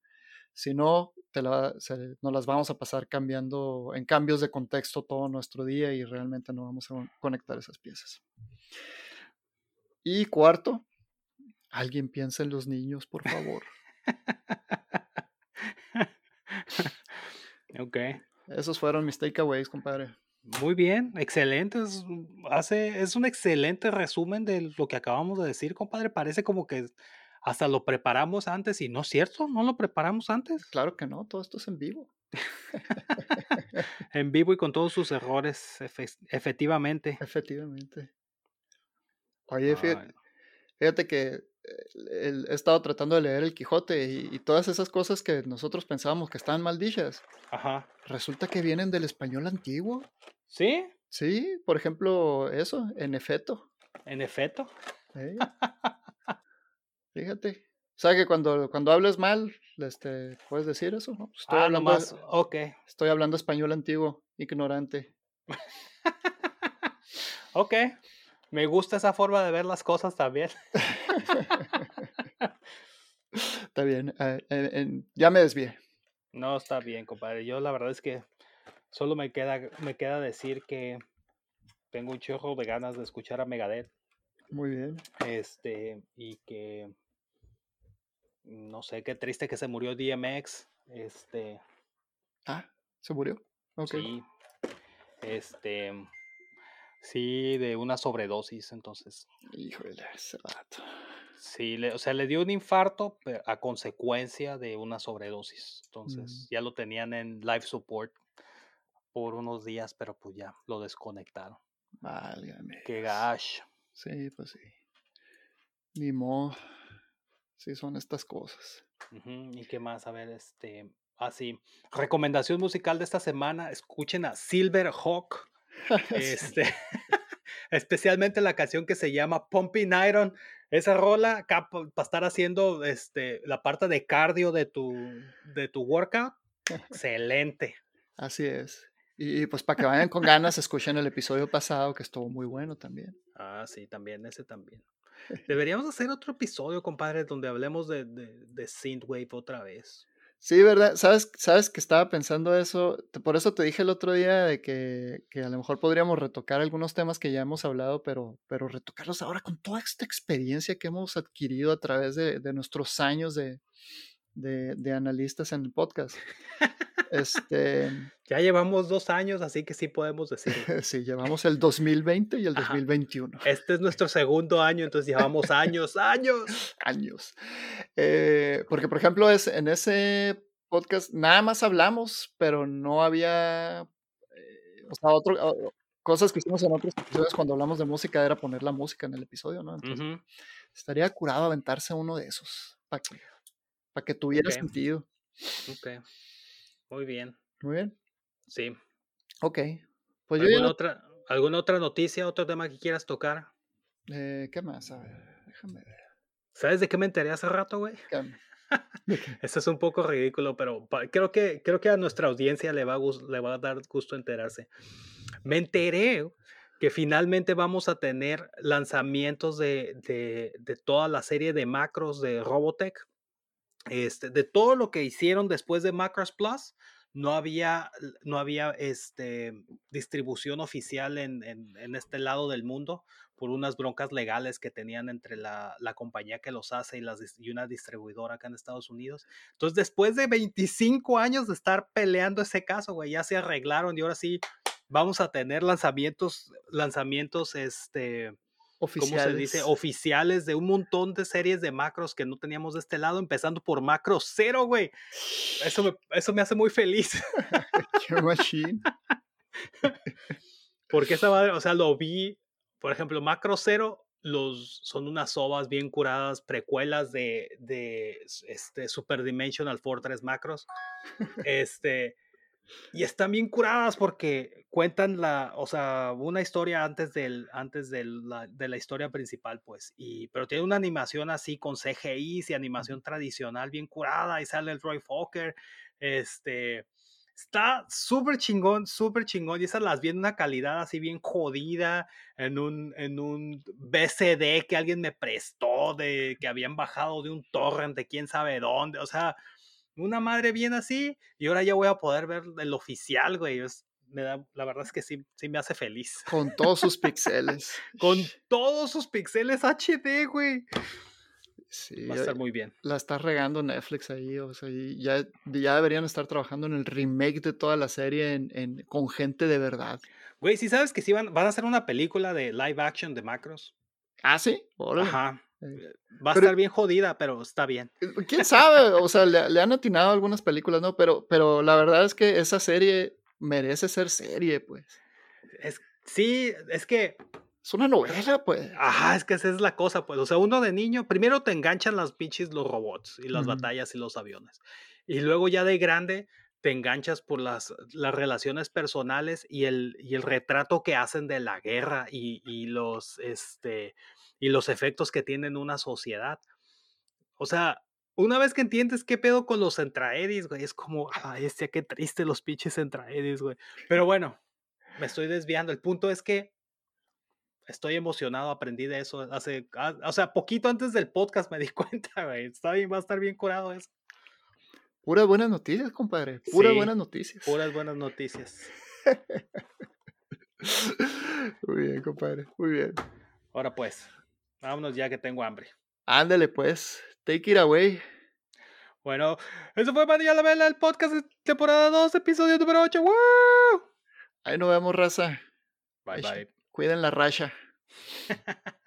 Si no, te nos las vamos a pasar cambiando en cambios de contexto todo nuestro día y realmente no vamos a conectar esas piezas. Y cuarto, alguien piensa en los niños, por favor. ok. Esos fueron mis takeaways, compadre. Muy bien, excelente. Es, hace, es un excelente resumen de lo que acabamos de decir, compadre. Parece como que hasta lo preparamos antes y no es cierto, no lo preparamos antes. Claro que no, todo esto es en vivo. en vivo y con todos sus errores, efectivamente. Efectivamente. Oye, fíjate que he estado tratando de leer el Quijote y, todas esas cosas que nosotros pensábamos que estaban mal dichas. Ajá. Resulta que vienen del español antiguo. ¿Sí? Sí, por ejemplo, eso, en efecto. ¿En efecto? Fíjate. O sea que cuando, cuando hables mal, Este, ¿Puedes decir eso? No, Estoy, Ah, hablando, nomás, ok. estoy hablando español antiguo, ignorante. Ok. Me gusta esa forma de ver las cosas también. Está bien. eh, en- en- ya me desvié. No, está bien, compadre. Yo la verdad es que solo me queda, me queda decir que tengo un chorro de ganas de escuchar a Megadeth. Muy bien. Este, y que no sé, qué triste que se murió DMX. Este, Ah, se murió. Ok. sí. Este, sí, de una sobredosis, entonces. Híjole, ese vato. Sí, le- o sea, le dio un infarto a consecuencia de una sobredosis. Mm. Entonces, ya lo tenían en life support por unos días, pero pues ya lo desconectaron. Válgame. Qué gash. Sí, pues sí. Ni modo. Sí, son estas cosas. ¿Y qué más? A ver, este. Ah, sí. Recomendación musical de esta semana. Escuchen a Silver Hawk. Este. especialmente la canción que se llama Pumping Iron. Esa rola para estar haciendo este, la parte de cardio de tu, de tu workout. Excelente. Así es. Y pues para que vayan con ganas, escuchen el episodio pasado que estuvo muy bueno también. Ah, sí, también, ese también. Deberíamos hacer otro episodio, compadre, donde hablemos de, de, de Synthwave otra vez. Sí, ¿verdad? ¿Sabes, sabes que estaba pensando eso? Por eso te dije el otro día de que, que a lo mejor podríamos retocar algunos temas que ya hemos hablado, pero, pero retocarlos ahora con toda esta experiencia que hemos adquirido a través de, de nuestros años de, de, de analistas en el podcast. Este, Ya llevamos dos años, así que sí podemos decirlo. sí, llevamos el 2020 y el Ajá. 2021. Este es nuestro segundo año, entonces llevamos años, años. años. Eh, porque, por ejemplo, es, en ese podcast nada más hablamos, pero no había, eh, o sea, otro, cosas que hicimos en otros episodios cuando hablamos de música era poner la música en el episodio, ¿no? Entonces, estaría curado aventarse uno de esos para que, para que tuviera sentido. Ok. Muy bien. Muy bien. Sí. Ok. Pues yo ¿Alguna no- otra, ¿Alguna otra noticia, otro tema que quieras tocar? eh, ¿Qué más? A ver, déjame ver. ¿Sabes de qué me enteré hace rato, güey? Esto es un poco ridículo, pero creo que, creo que a nuestra audiencia le va, a le va a dar gusto enterarse. Me enteré que finalmente vamos a tener lanzamientos de, de- de toda la serie de macros de Robotech. Este, de todo lo que hicieron después de Macros Plus, no había, no había este, distribución oficial en, este lado del mundo por unas broncas legales que tenían entre la, compañía que los hace y una distribuidora acá en Estados Unidos. Entonces, después de 25 años de estar peleando ese caso, güey, ya se arreglaron y ahora sí vamos a tener lanzamientos, lanzamientos, este, ¿cómo se dice? Oficiales. Oficiales de un montón de series de macros que no teníamos de este lado, empezando por Macro Cero, güey. Eso me, eso me hace muy feliz. Qué machine. Porque esa madre, o sea, lo vi, por ejemplo, Macro Cero, los, son unas ovas bien curadas, precuelas de, de este, Super Dimensional Fortress Macros. Este, y están bien curadas porque cuentan la, o sea, una historia antes del, antes del- la, de la historia principal, pues. Y, pero tiene una animación así con CGI y animación tradicional bien curada. Y sale el Roy Fokker. Este. Está súper chingón, súper chingón. Y esas las vi en una calidad así bien jodida, en un, en un BCD que alguien me prestó, de que habían bajado de un torrent de quién sabe dónde. O sea, una madre bien así. Y ahora ya voy a poder ver el oficial, güey. Es- me da, la verdad es que sí, sí me hace feliz. Con todos sus pixeles. Con todos sus píxeles HD, güey. Sí, Va a estar muy bien. la está regando Netflix ahí, o sea, ya, ya deberían estar trabajando en el remake de toda la serie en, en- con gente de verdad. Güey, ¿sí sabes que sí van, van a hacer una película de live action de macros? Ah, sí, órale. Ajá. Eh, Eh, Va a pero- estar bien jodida, pero está bien. Eh, ¿Quién sabe? O sea, le, le han atinado algunas películas, ¿no? Pero, pero la verdad es que esa serie merece ser serie, pues. Es, sí, es que, Es una novela, pues. ajá, es que esa es la cosa, pues. O sea, uno de niño, primero te enganchan las pinches los robots y las batallas y los aviones. Y luego ya de grande te enganchas por las, las relaciones personales y el, y el retrato que hacen de la guerra y, y los, este, y los efectos que tiene en una sociedad. O sea, una vez que entiendes qué pedo con los centraedis, güey, es como, ay, este, qué triste los pinches centraedis, güey. Pero bueno, me estoy desviando. El punto es que estoy emocionado, aprendí de eso hace, ah, o sea, poquito antes del podcast me di cuenta, güey. Está bien, va a estar bien curado eso. Puras buenas noticias, compadre. Puras buenas noticias. Puras buenas noticias. muy bien, compadre. Muy bien. Ahora pues, vámonos ya que tengo hambre. Ándale pues. Take it away. Bueno, eso fue Manilla la Vela, el podcast de temporada 2, episodio número 8. ¡Woo! Ahí nos vemos, raza. Bye, bye. Cuiden la racha.